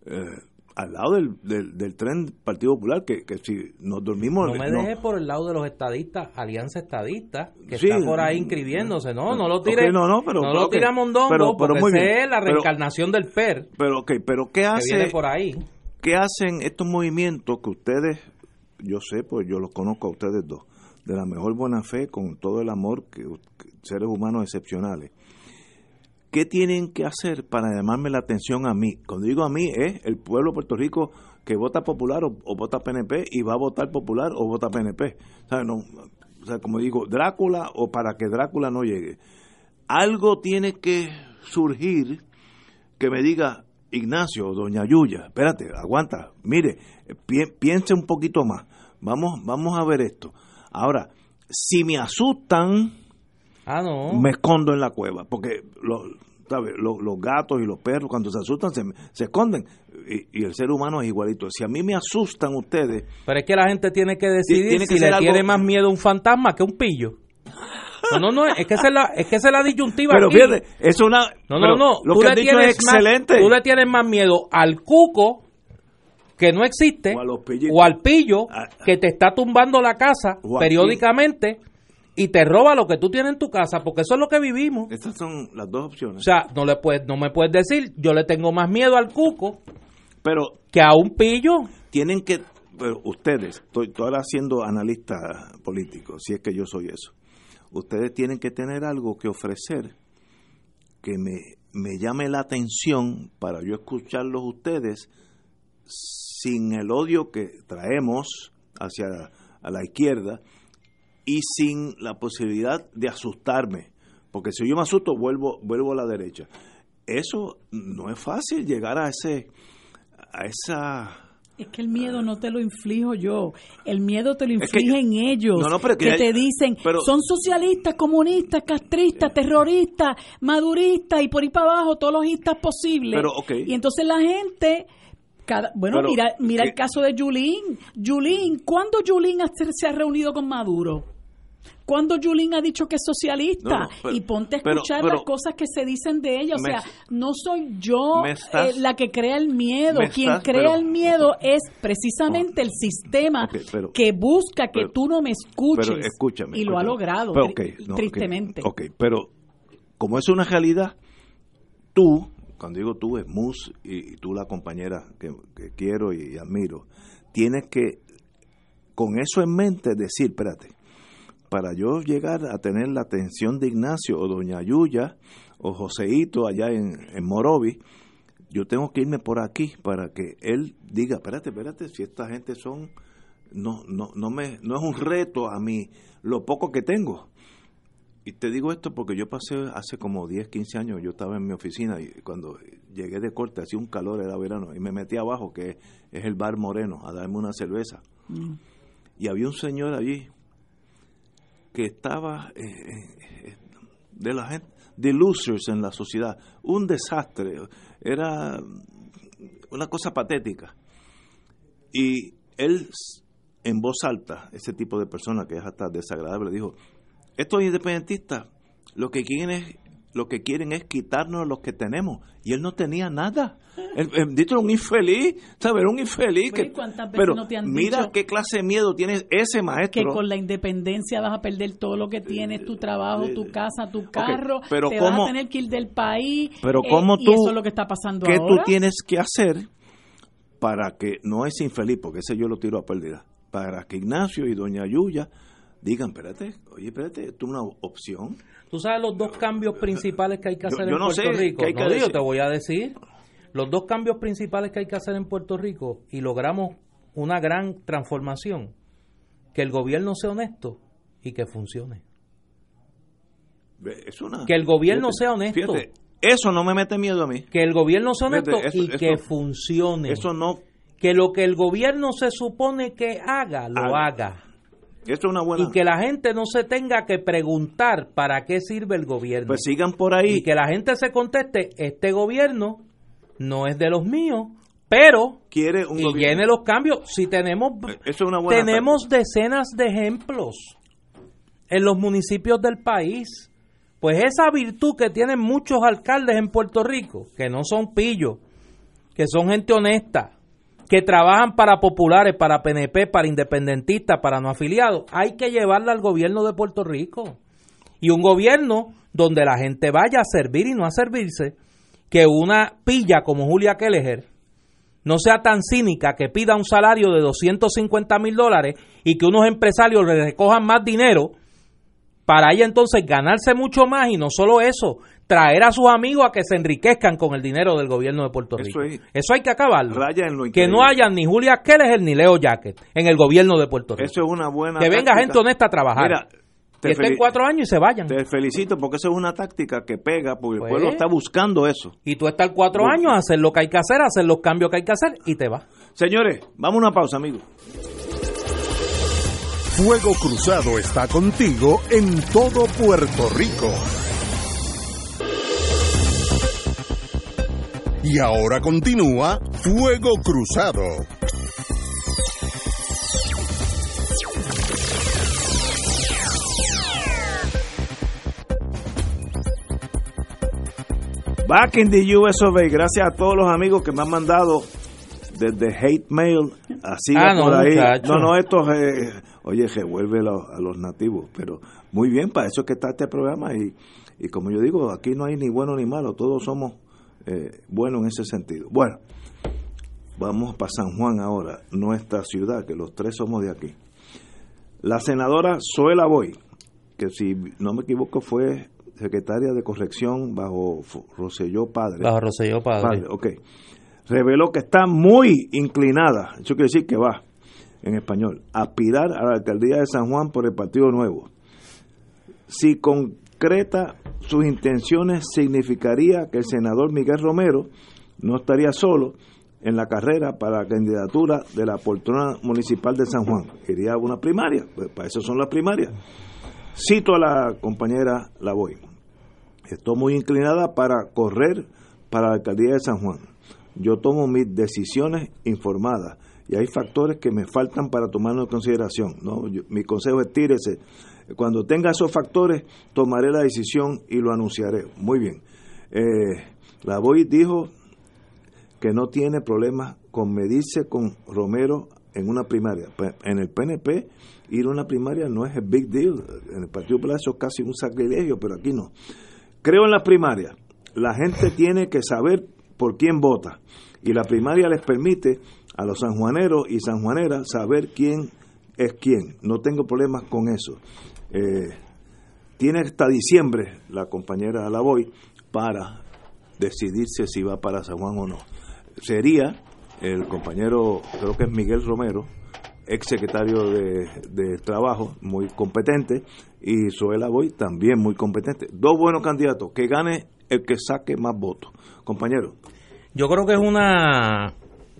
eh, al lado del, del, tren Partido Popular, que, que si nos dormimos... No me dejes por el lado de los estadistas, Alianza Estadista, que está por ahí inscribiéndose, no, no lo tire, no, no, pero, no lo tira Mondongo, pero, pero porque es la reencarnación del PER. Pero, okay, pero ¿qué hace? por ahí. ¿Qué hacen estos movimientos que ustedes, yo sé, pues yo los conozco a ustedes dos, de la mejor buena fe, con todo el amor, que seres humanos excepcionales ¿Qué tienen que hacer para llamarme la atención a mí? Cuando digo a mí, es el pueblo de Puerto Rico que vota popular o, vota PNP y va a votar popular o vota PNP. o sea, como digo, Drácula o para que Drácula no llegue. Algo tiene que surgir que me diga, Ignacio, doña Yuya, espérate, aguanta, mire, piense un poquito más. Vamos, vamos a ver esto. Ahora, si me asustan, Ah, no. Me escondo en la cueva, porque los, Los, gatos y los perros cuando se asustan se, se esconden y, el ser humano es igualito. Si a mí me asustan ustedes... Pero es que la gente tiene que decidir si le tiene más miedo un fantasma que un pillo. No, no, es que esa es la, es que es la disyuntiva. Pero fíjate, es una. No, no, no. Lo tú que le tienes es excelente. tú le tienes más miedo al cuco que no existe o, al pillo ah. que te está tumbando la casa periódicamente y te roba lo que tú tienes en tu casa, porque eso es lo que vivimos. Estas son las dos opciones. O sea, no le puedes, no me puedes decir, yo le tengo más miedo al cuco pero que a un pillo. Tienen que, pero ustedes, estoy, estoy ahora siendo analista político, si es que yo soy eso. Ustedes tienen que tener algo que ofrecer que me, me llame la atención para yo escucharlos ustedes sin el odio que traemos hacia a la izquierda y sin la posibilidad de asustarme, porque si yo me asusto vuelvo vuelvo a la derecha. Eso no es fácil llegar a ese a esa es que el miedo no te lo inflijo yo, el miedo te lo infligen ellos, que, te dicen, son socialistas, comunistas, castristas, terroristas, maduristas y por ahí para abajo todos los istas posibles. Y entonces la gente bueno, mira, mira el caso de Yulín. Yulín, ¿cuándo Yulín se ha reunido con Maduro? cuando Yulín ha dicho que es socialista y ponte a escuchar las cosas que se dicen de ella. O sea, no soy yo eh, la que crea el miedo. Quien crea el miedo es precisamente el sistema que busca que tú no me escuches. y lo ha logrado, tristemente. Ok, pero como es una realidad, tú, cuando digo tú, es Mus y, tú la compañera que, quiero y admiro, tienes que, con eso en mente, decir, espérate, para yo llegar a tener la atención de Ignacio o Doña Yuya o Joseito allá en, en yo tengo que irme por aquí para que él diga, espérate, espérate, si esta gente son, no, no, no, me, no es un reto a mí lo poco que tengo. Y te digo esto porque yo pasé hace como 10, 15 años, yo estaba en mi oficina y cuando llegué de corte hacía un calor, era verano, y me metí abajo, que es el bar Moreno, a darme una cerveza. Mm. Y había un señor allí, que estaba eh, eh, de la gente, de losers en la sociedad, un desastre, era una cosa patética. Y él, en voz alta, ese tipo de persona que es hasta desagradable, dijo, estos independentistas lo que quieren es lo que quieren es quitarnos lo que tenemos. Y él no tenía nada. El, era un infeliz, ¿sabes? un infeliz. Que, pero mira qué clase de miedo tiene ese maestro. Que con la independencia vas a perder todo lo que tienes, tu trabajo, tu casa, tu carro, pero te vas a tener que ir del país. Pero ¿cómo tú, y eso es lo que está pasando ¿qué tú tienes que hacer para que no es infeliz? Porque ese yo lo tiro a pérdida. Para que Ignacio y Doña Yuya digan, espérate, oye, espérate, tú una opción. Tú sabes los dos cambios principales que hay que hacer en Puerto Rico. no, yo te voy a decir. Los dos cambios principales que hay que hacer en Puerto Rico y logramos una gran transformación, que el gobierno sea honesto y que funcione. que el gobierno sea honesto. eso no me mete miedo a mí. Que el gobierno sea honesto y que funcione. Eso no. Que lo que el gobierno se supone que haga, lo haga y que la gente no se tenga que preguntar para qué sirve el gobierno. Pues sigan por ahí. Y que la gente se conteste, este gobierno no es de los míos, pero quiere un y viene los cambios. Si tenemos tenemos decenas de ejemplos en los municipios del país. Pues esa virtud que tienen muchos alcaldes en Puerto Rico, que no son pillos, que son gente honesta, que trabajan para populares, para PNP, para independentistas, para no afiliados, hay que llevarla al gobierno de Puerto Rico. Y un gobierno donde la gente vaya a servir y no a servirse, que una pilla como Julia Kelleher no sea tan cínica que pida un salario de 250 mil dólares y que unos empresarios le recojan más dinero para ella entonces ganarse mucho más y no solo eso, traer a sus amigos a que se enriquezcan con el dinero del gobierno de Puerto Rico. Eso, hay que acabarlo. que no haya ni Julia Keller ni Leo Jacket en el gobierno de Puerto Rico. Eso es una buena Que venga gente honesta a trabajar. Mira, que estén cuatro años y se vayan. Te felicito porque eso es una táctica que pega, porque el pues, pueblo está buscando eso. Y tú estás cuatro años a hacer lo que hay que hacer, hacer los cambios que hay que hacer y te vas. Señores, vamos a una pausa, amigos. Fuego Cruzado está contigo en todo Puerto Rico. Y ahora continúa Fuego Cruzado. Back in the US Gracias a todos los amigos que me han mandado desde hate mail, así ah, por ahí. No, no, esto, eh, oye, revuelve a los nativos, pero muy bien, para eso es que está este programa y, y como yo digo, aquí no hay ni bueno ni malo, todos somos eh, bueno en ese sentido. Bueno, vamos para San Juan ahora, nuestra ciudad, que los tres somos de aquí. La senadora Zoela Boy, que si no me equivoco fue secretaria de corrección bajo Roselló Padre. Bajo Roselló Padre. ok. Reveló que está muy inclinada, eso quiere decir que va, en español, a aspirar a la alcaldía de San Juan por el Partido Nuevo. Si con concreta sus intenciones significaría que el senador Miguel Romero no estaría solo en la carrera para la candidatura de la poltrona municipal de San Juan. Iría a una primaria, pues para eso son las primarias. Cito a la compañera Lavoy. Estoy muy inclinada para correr para la alcaldía de San Juan. Yo tomo mis decisiones informadas y hay factores que me faltan para tomarlo en consideración. ¿no? mi consejo es tírese Cuando tenga esos factores, tomaré la decisión y lo anunciaré. Muy bien. Eh, la Boy dijo que no tiene problema con medirse con Romero en una primaria. En el PNP, ir a una primaria no es el big deal. En el Partido Popular eso es casi un sacrilegio, pero aquí no. Creo en las primarias. La gente tiene que saber por quién vota. Y la primaria les permite a los sanjuaneros y sanjuaneras saber quién es quién. No tengo problemas con eso. Eh, tiene hasta diciembre la compañera Lavoy para decidirse si va para San Juan o no. Sería el compañero, creo que es Miguel Romero, ex secretario de, Trabajo, muy competente, y Zoela Boy también muy competente. Dos buenos candidatos, que gane el que saque más votos. Compañero. Yo creo que es una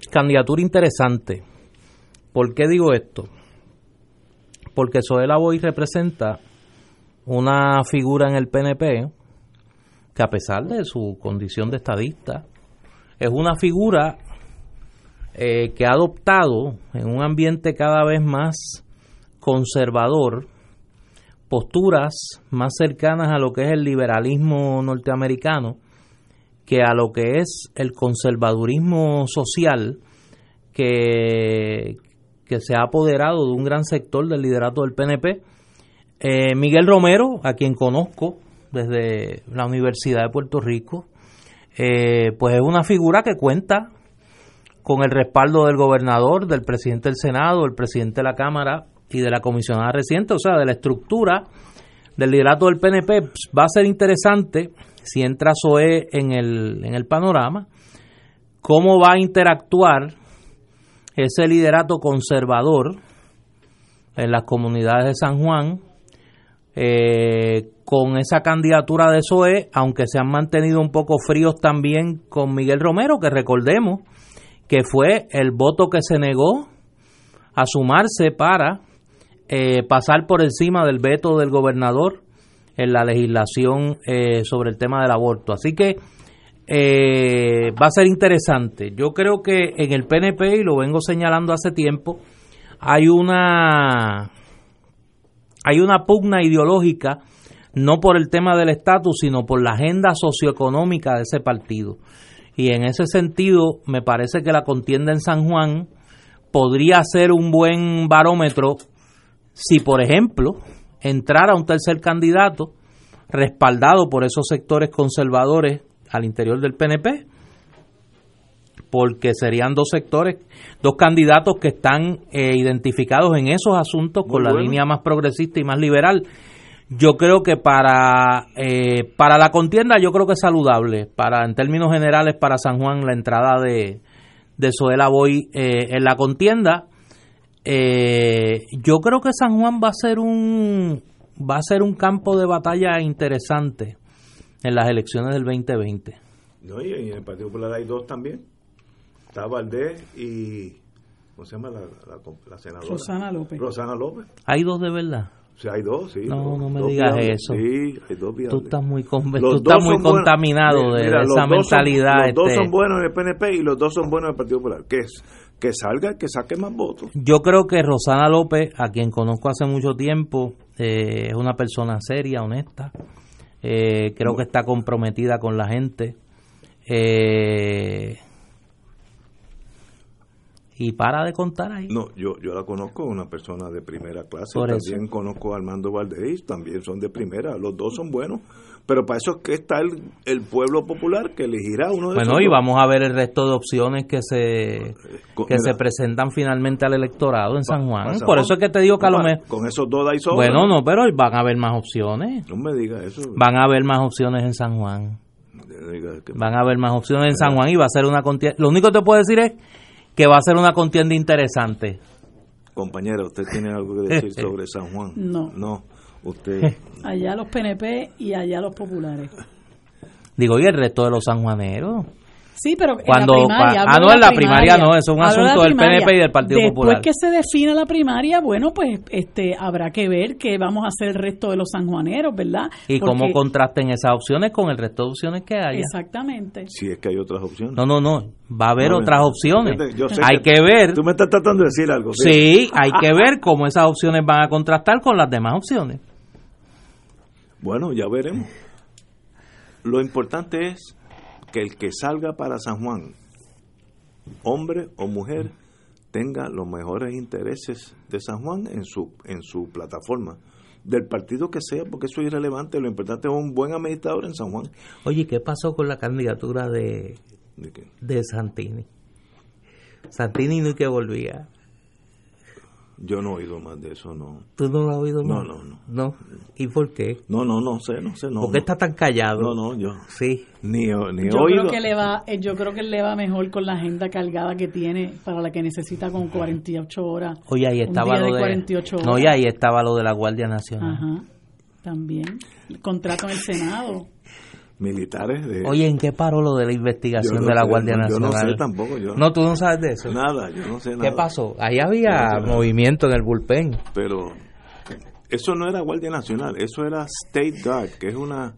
candidatura interesante. ¿Por qué digo esto? Porque Zoela Boy representa una figura en el PNP que a pesar de su condición de estadista, es una figura eh, que ha adoptado en un ambiente cada vez más conservador posturas más cercanas a lo que es el liberalismo norteamericano que a lo que es el conservadurismo social que, que se ha apoderado de un gran sector del liderato del PNP. Eh, Miguel Romero, a quien conozco desde la Universidad de Puerto Rico, eh, pues es una figura que cuenta con el respaldo del gobernador, del presidente del Senado, del presidente de la Cámara y de la comisionada reciente, o sea, de la estructura del liderato del PNP. Va a ser interesante si entra SOE en el, en el panorama, cómo va a interactuar ese liderato conservador en las comunidades de San Juan eh, con esa candidatura de SOE, aunque se han mantenido un poco fríos también con Miguel Romero, que recordemos que fue el voto que se negó a sumarse para eh, pasar por encima del veto del gobernador en la legislación eh, sobre el tema del aborto. Así que eh, va a ser interesante. Yo creo que en el PNP, y lo vengo señalando hace tiempo, hay una hay una pugna ideológica no por el tema del estatus, sino por la agenda socioeconómica de ese partido. Y en ese sentido, me parece que la contienda en San Juan podría ser un buen barómetro si, por ejemplo, entrara un tercer candidato respaldado por esos sectores conservadores al interior del PNP, porque serían dos sectores, dos candidatos que están eh, identificados en esos asuntos con la línea más progresista y más liberal. Yo creo que para, eh, para la contienda yo creo que es saludable. Para, en términos generales, para San Juan, la entrada de, de Soela Boy eh, en la contienda. Eh, yo creo que San Juan va a ser un va a ser un campo de batalla interesante en las elecciones del 2020. No, y en el Partido Popular hay dos también. Está Valdés y ¿cómo se llama la, la senadora? Rosana López. Rosana López. Hay dos de verdad. Sí, hay dos, sí. No, no me digas eso. Sí, hay dos Tú estás muy, tú estás muy contaminado de, esa mentalidad. los dos este. son buenos en el PNP y los dos son buenos en el Partido Popular. Que, es, que salga, que saque más votos. Yo creo que Rosana López, a quien conozco hace mucho tiempo, eh, es una persona seria, honesta. Eh, creo que está comprometida con la gente. Eh, y para de contar ahí. No, yo, yo la conozco, una persona de primera clase. también conozco a Armando Valdez, también son de primera. Los dos son buenos. Pero para eso es que está el, el pueblo popular que elegirá uno de Bueno, y vamos a ver el resto de opciones que se que se presentan finalmente al electorado en San Juan. Por eso es que te digo que a lo mejor... Con esos dos hay Bueno, no, pero van a haber más opciones. No me digas eso. Van a haber más opciones en San Juan. Van a haber más opciones en San Juan y va a ser una contienda. Lo único que te puedo decir es que va a ser una contienda interesante. Compañero, ¿usted tiene algo que decir [LAUGHS] sobre San Juan? No. No, usted... [LAUGHS] allá los PNP y allá los populares. Digo, ¿y el resto de los sanjuaneros? Sí, pero Cuando, en la primaria. Ah, no, en la primaria, no, eso es un asunto del PNP y del Partido Popular. Después que se define la primaria, bueno, pues este habrá que ver qué vamos a hacer el resto de los sanjuaneros, ¿verdad? Y cómo contrasten esas opciones con el resto de opciones que haya. Exactamente. Si es que hay otras opciones. No, no, no, va a haber otras opciones. hay que, ver. Tú me estás tratando de decir algo. Sí, hay que ver cómo esas opciones van a contrastar con las demás opciones. Bueno, ya veremos. Lo importante es que el que salga para San Juan, hombre o mujer, tenga los mejores intereses de San Juan en su, en su plataforma del partido que sea, porque eso es irrelevante. Lo importante es un buen administrador en San Juan. Oye, ¿qué pasó con la candidatura de, ¿De Santini? Santini no que volvía. Yo no he oído más de eso, no. ¿Tú no lo has oído No, más? no, no. ¿No? ¿Y por qué? No, no, no sé, no sé, no. ¿Por qué no. está tan callado? No, no, yo Sí. ni, ni he Yo oído. creo que le va, eh, yo creo que le va mejor con la agenda cargada que tiene para la que necesita con 48 horas. Oye, ahí Un estaba día lo de de... 48 No, horas. y ahí estaba lo de la Guardia Nacional. Ajá. También. El contrato en el Senado. Militares de... Oye, ¿en qué paró lo de la investigación no de la sé, Guardia no, yo no Nacional? sé tampoco, yo- No, tú no sabes de eso. Nada, yo no sé nada. ¿Qué pasó? Ahí había no sé movimiento en el bullpen. Pero eso no era Guardia Nacional, eso era State Guard, que es una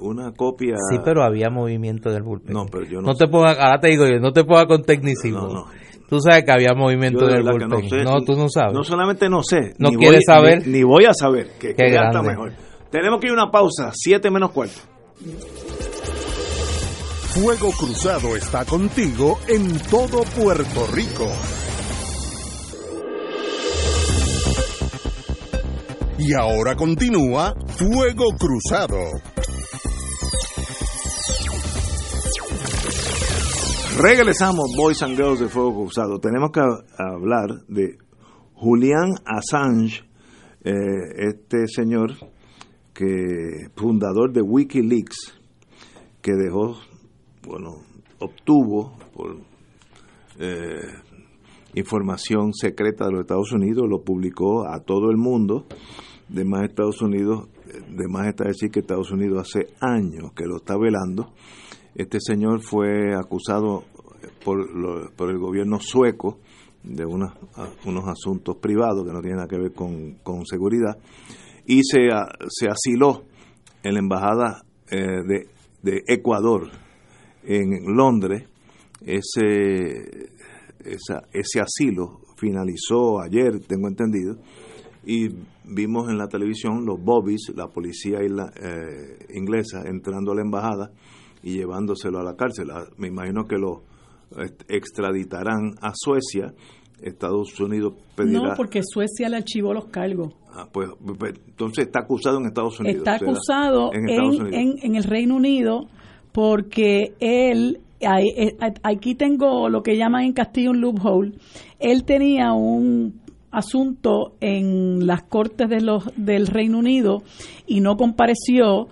una copia... Sí, pero había movimiento en el bullpen. No, pero yo no No te pongas, ahora te digo yo, no te pongas con tecnicismo. No, no. Tú sabes que había movimiento de en el verdad que bullpen. no No, sé. tú no sabes. No solamente no sé. No ni quieres voy- saber. Ni, ni voy a saber. Que, Qué que está mejor. Tenemos que ir a una pausa. Siete menos cuarto. Fuego Cruzado está contigo en todo Puerto Rico. Y ahora continúa Fuego Cruzado. Regresamos, Boys and Girls de Fuego Cruzado. Tenemos que hablar de Julian Assange, eh, este señor que fundador de WikiLeaks, que dejó, bueno, obtuvo por eh, información secreta de los Estados Unidos, lo publicó a todo el mundo. De más Estados Unidos, de más está decir que Estados Unidos hace años que lo está velando. Este señor fue acusado por, lo- por el gobierno sueco de unos asuntos privados que no tienen nada que ver con seguridad y se, se asiló en la embajada eh, de, de Ecuador en Londres. Ese, esa- ese asilo finalizó ayer, tengo entendido, y vimos en la televisión los bobbies, la policía eh, inglesa, entrando a la embajada y llevándoselo a la cárcel. Ah, Me imagino que lo eh, extraditarán a Suecia. Estados Unidos pedirá. No, porque Suecia le archivó los cargos. Ah, pues, pues, entonces está acusado en Estados Unidos. Está o sea, acusado en en, Unidos. en- en el Reino Unido porque él, eh, aquí tengo lo que llaman en Castillo un loophole, él tenía un asunto en las cortes de los, del Reino Unido y no compareció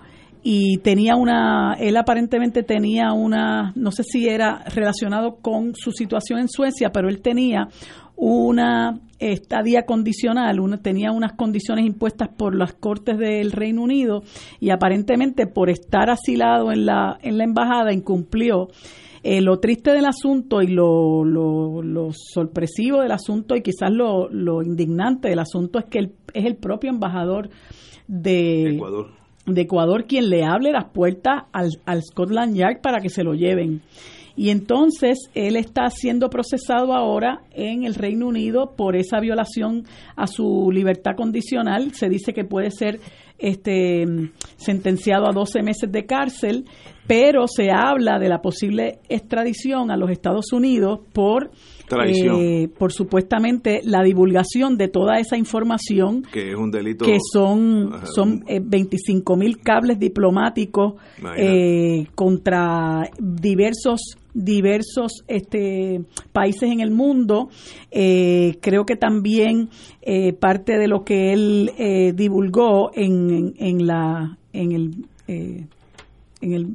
y tenía una, él aparentemente tenía una, no sé si era relacionado con su situación en Suecia, pero él tenía una estadía condicional, una, tenía unas condiciones impuestas por las Cortes del Reino Unido y aparentemente por estar asilado en la, en la embajada incumplió. Eh, lo triste del asunto y lo, lo, lo sorpresivo del asunto y quizás lo, lo indignante del asunto es que es el propio embajador de Ecuador. De Ecuador quien le hable las puertas al, al Scotland Yard para que se lo lleven. Y entonces él está siendo procesado ahora en el Reino Unido por esa violación a su libertad condicional. Se dice que puede ser este sentenciado a 12 meses de cárcel, pero se habla de la posible extradición a los Estados Unidos por. Eh, por supuestamente la divulgación de toda esa información Que es un delito. que son Ajá. son eh, 25 mil cables diplomáticos eh, contra diversos diversos este países en el mundo Eh, creo que también eh, parte de lo que él eh, divulgó en, en, en la en el eh, en el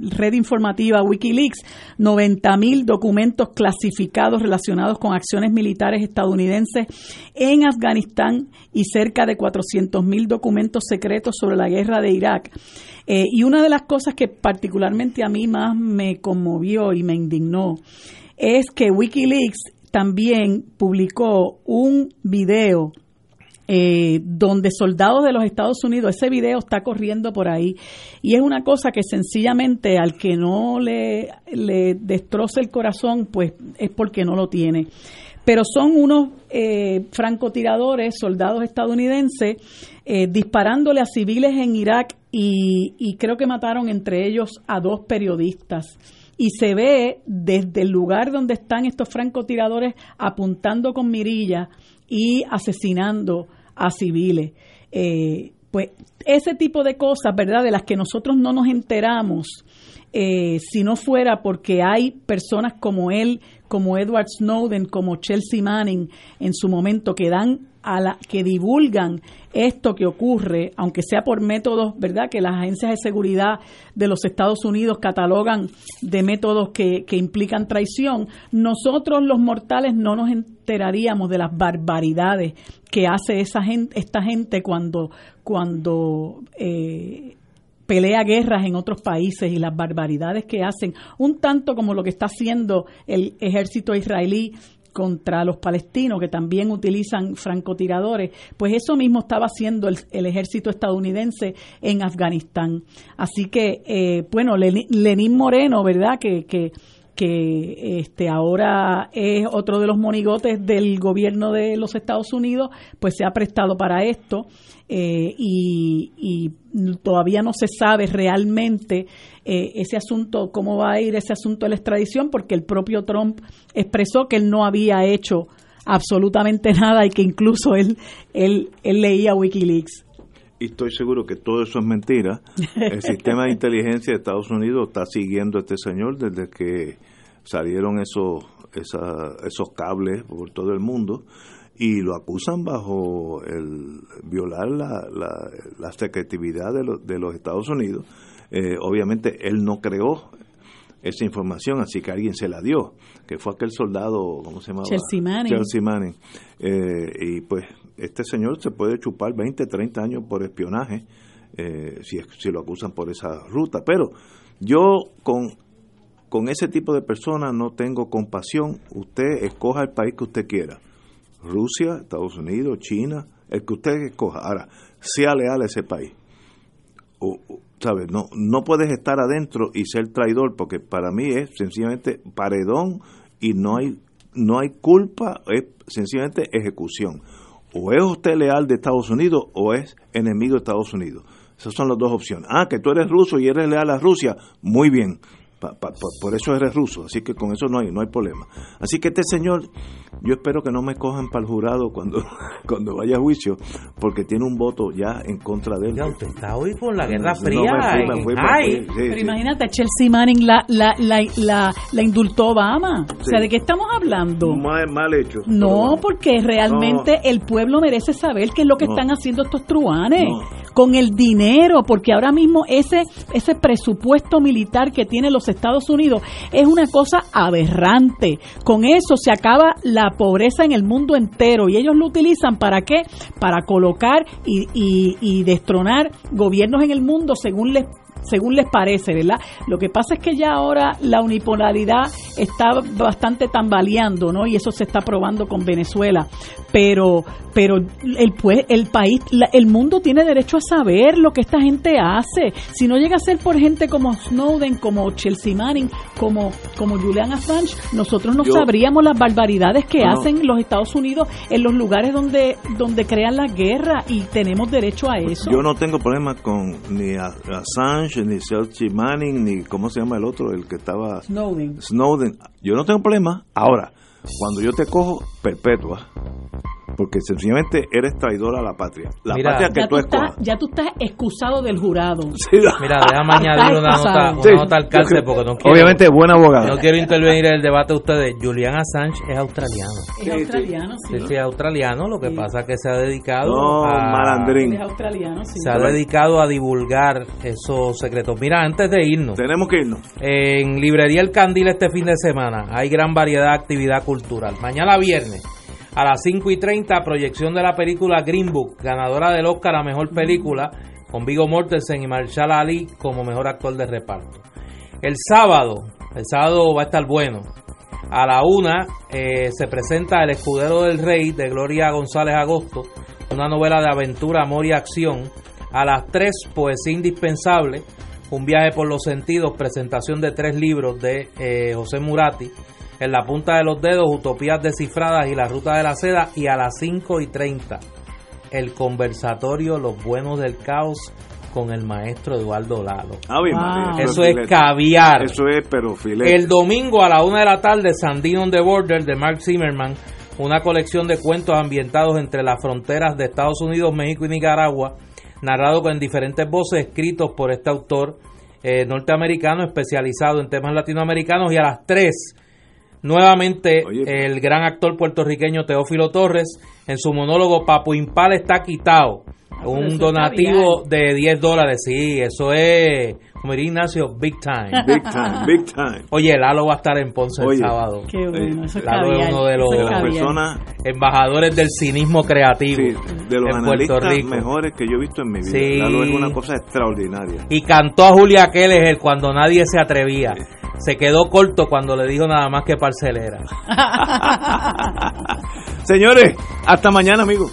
red informativa Wikileaks, 90 mil documentos clasificados relacionados con acciones militares estadounidenses en Afganistán y cerca de 400 mil documentos secretos sobre la guerra de Irak. Eh, y una de las cosas que particularmente a mí más me conmovió y me indignó es que Wikileaks también publicó un video eh, donde soldados de los Estados Unidos, ese video está corriendo por ahí y es una cosa que sencillamente al que no le, le destroce el corazón, pues es porque no lo tiene. pero son unos eh, francotiradores, soldados estadounidenses, eh, disparándole a civiles en Irak y, y creo que mataron entre ellos a dos periodistas y se ve desde el lugar donde están estos francotiradores apuntando con mirilla y asesinando a civiles. Eh, pues ese tipo de cosas, ¿verdad? De las que nosotros no nos enteramos, eh, si no fuera porque hay personas como él, como Edward Snowden, como Chelsea Manning en su momento que dan a la que divulgan esto que ocurre, aunque sea por métodos, ¿verdad? Que las agencias de seguridad de los Estados Unidos catalogan de métodos que, que implican traición, nosotros los mortales no nos enteraríamos de las barbaridades que hace esa gente, esta gente cuando, cuando eh, pelea guerras en otros países y las barbaridades que hacen, un tanto como lo que está haciendo el ejército israelí contra los palestinos que también utilizan francotiradores, pues eso mismo estaba haciendo el, ejército estadounidense en Afganistán. Así que, eh, bueno, Lenín Moreno, ¿verdad? Que, que, que este, ahora es otro de los monigotes del gobierno de los Estados Unidos, pues se ha prestado para esto. Eh, y, todavía no se sabe realmente eh, ese asunto, cómo va a ir ese asunto de la extradición, porque el propio Trump expresó que él no había hecho absolutamente nada y que incluso él, él, él leía Wikileaks. Y estoy seguro que todo eso es mentira. El [LAUGHS] sistema de inteligencia de Estados Unidos está siguiendo a este señor desde que salieron esos, esos cables por todo el mundo y lo acusan bajo el violar la, la, secretividad de, de los Estados Unidos. Eh, obviamente él no creó esa información, así que alguien se la dio, que fue aquel soldado, ¿cómo se llamaba? Chelsea Manning. Chelsea Manning. Eh, y pues este señor se puede chupar 20, 30 años por espionaje, eh, si, si lo acusan por esa ruta. Pero yo con, con ese tipo de personas no tengo compasión. Usted escoja el país que usted quiera Rusia, Estados Unidos, China, el que usted escoja. Ahora, sea leal a ese país. O, ¿sabes? No, no puedes estar adentro y ser traidor, porque para mí es sencillamente paredón y no hay, no hay culpa, es sencillamente ejecución. O es usted leal de Estados Unidos o es enemigo de Estados Unidos. Esas son las dos opciones. Ah, que tú eres ruso y eres leal a Rusia. Muy bien por, eso eres ruso, así que con eso no hay, no hay problema. Así que este señor, yo espero que no me cojan para el jurado cuando, [LAUGHS] cuando vaya a juicio, porque tiene un voto ya en contra de él. Ya, usted está hoy por la Guerra Fría. pero imagínate, Chelsea Manning la, la, la, la, indultó Obama. O sea, ¿de qué estamos hablando? Mal, mal hecho. No, porque realmente el pueblo merece saber qué es lo que están haciendo estos truanes con el dinero, porque ahora mismo ese, ese presupuesto militar que tienen los Estados Unidos es una cosa aberrante. Con eso se acaba la pobreza en el mundo entero y ellos lo utilizan para qué? Para colocar y, y, y destronar gobiernos en el mundo según les según les parece, ¿verdad? Lo que pasa es que ya ahora la unipolaridad está bastante tambaleando, ¿no? Y eso se está probando con Venezuela. Pero, pero el, pues, el país, el mundo tiene derecho a saber lo que esta gente hace. Si no llega a ser por gente como Snowden, como Chelsea Manning, como, como Julian Assange, nosotros no sabríamos las barbaridades que hacen los Estados Unidos en los lugares donde, donde crean la guerra y tenemos derecho a eso. Yo no tengo problema con ni Assange ni Chelsea Manning, ni cómo se llama el otro, el que estaba... Snowden. Snowden. Yo no tengo problema. Ahora, cuando yo te cojo, perpetua porque sencillamente eres traidor a la patria. La patria que tú, escojas. ya tú estás excusado del jurado. Mira, déjame añadir una nota, una nota al cárcel porque no quiero. Obviamente, buen abogado. No quiero intervenir en el debate de ustedes. Julian Assange es australiano. Es australiano, sí. Sí, es australiano. Lo que pasa es que se ha dedicado a. Malandrín. Es australiano, sí. Se ha dedicado a divulgar esos secretos. Mira, antes de irnos. Tenemos que irnos. En Librería El Candil este fin de semana hay gran variedad de actividad cultural. Mañana viernes a las 5 y 30, proyección de la película Green Book, ganadora del Oscar a Mejor Película, con Vigo Mortensen y Marshall Ali como Mejor Actor de Reparto. El sábado, el sábado va a estar bueno. A la 1 eh, se presenta El Escudero del Rey de Gloria González Agosto, una novela de aventura, amor y acción. A las 3, Poesía Indispensable, un viaje por los sentidos, presentación de tres libros de eh, José Murati. En la punta de los dedos, Utopías descifradas y la ruta de la seda. Y a las 5 y 30, el conversatorio Los buenos del caos con el maestro Eduardo Lalo. María, Eso es caviar. Eso es, pero filete. El domingo a la una de la tarde, Sandino on the Border de Mark Zimmerman, una colección de cuentos ambientados entre las fronteras de Estados Unidos, México y Nicaragua, narrado con diferentes voces, escritos por este autor eh, norteamericano especializado en temas latinoamericanos. Y a las 3, nuevamente, Oye. el gran actor puertorriqueño Teófilo Torres, en su monólogo Papo Impal está quitado. eso Un donativo de 10 dólares, sí, eso es, como diría Ignacio, big time. [LAUGHS] Big time, big time. Oye, Lalo va a estar en Ponce Oye. el sábado. Qué bueno, eso es Lalo es uno de los- De las personas, Embajadores del cinismo creativo sí, de los en Puerto analistas Rico. mejores que yo he visto en mi vida. Sí. Lalo es una cosa extraordinaria. Y cantó a Julia Keller cuando nadie se atrevía. Se quedó corto cuando le dijo nada más que parcelera. [LAUGHS] Señores, hasta mañana, amigos.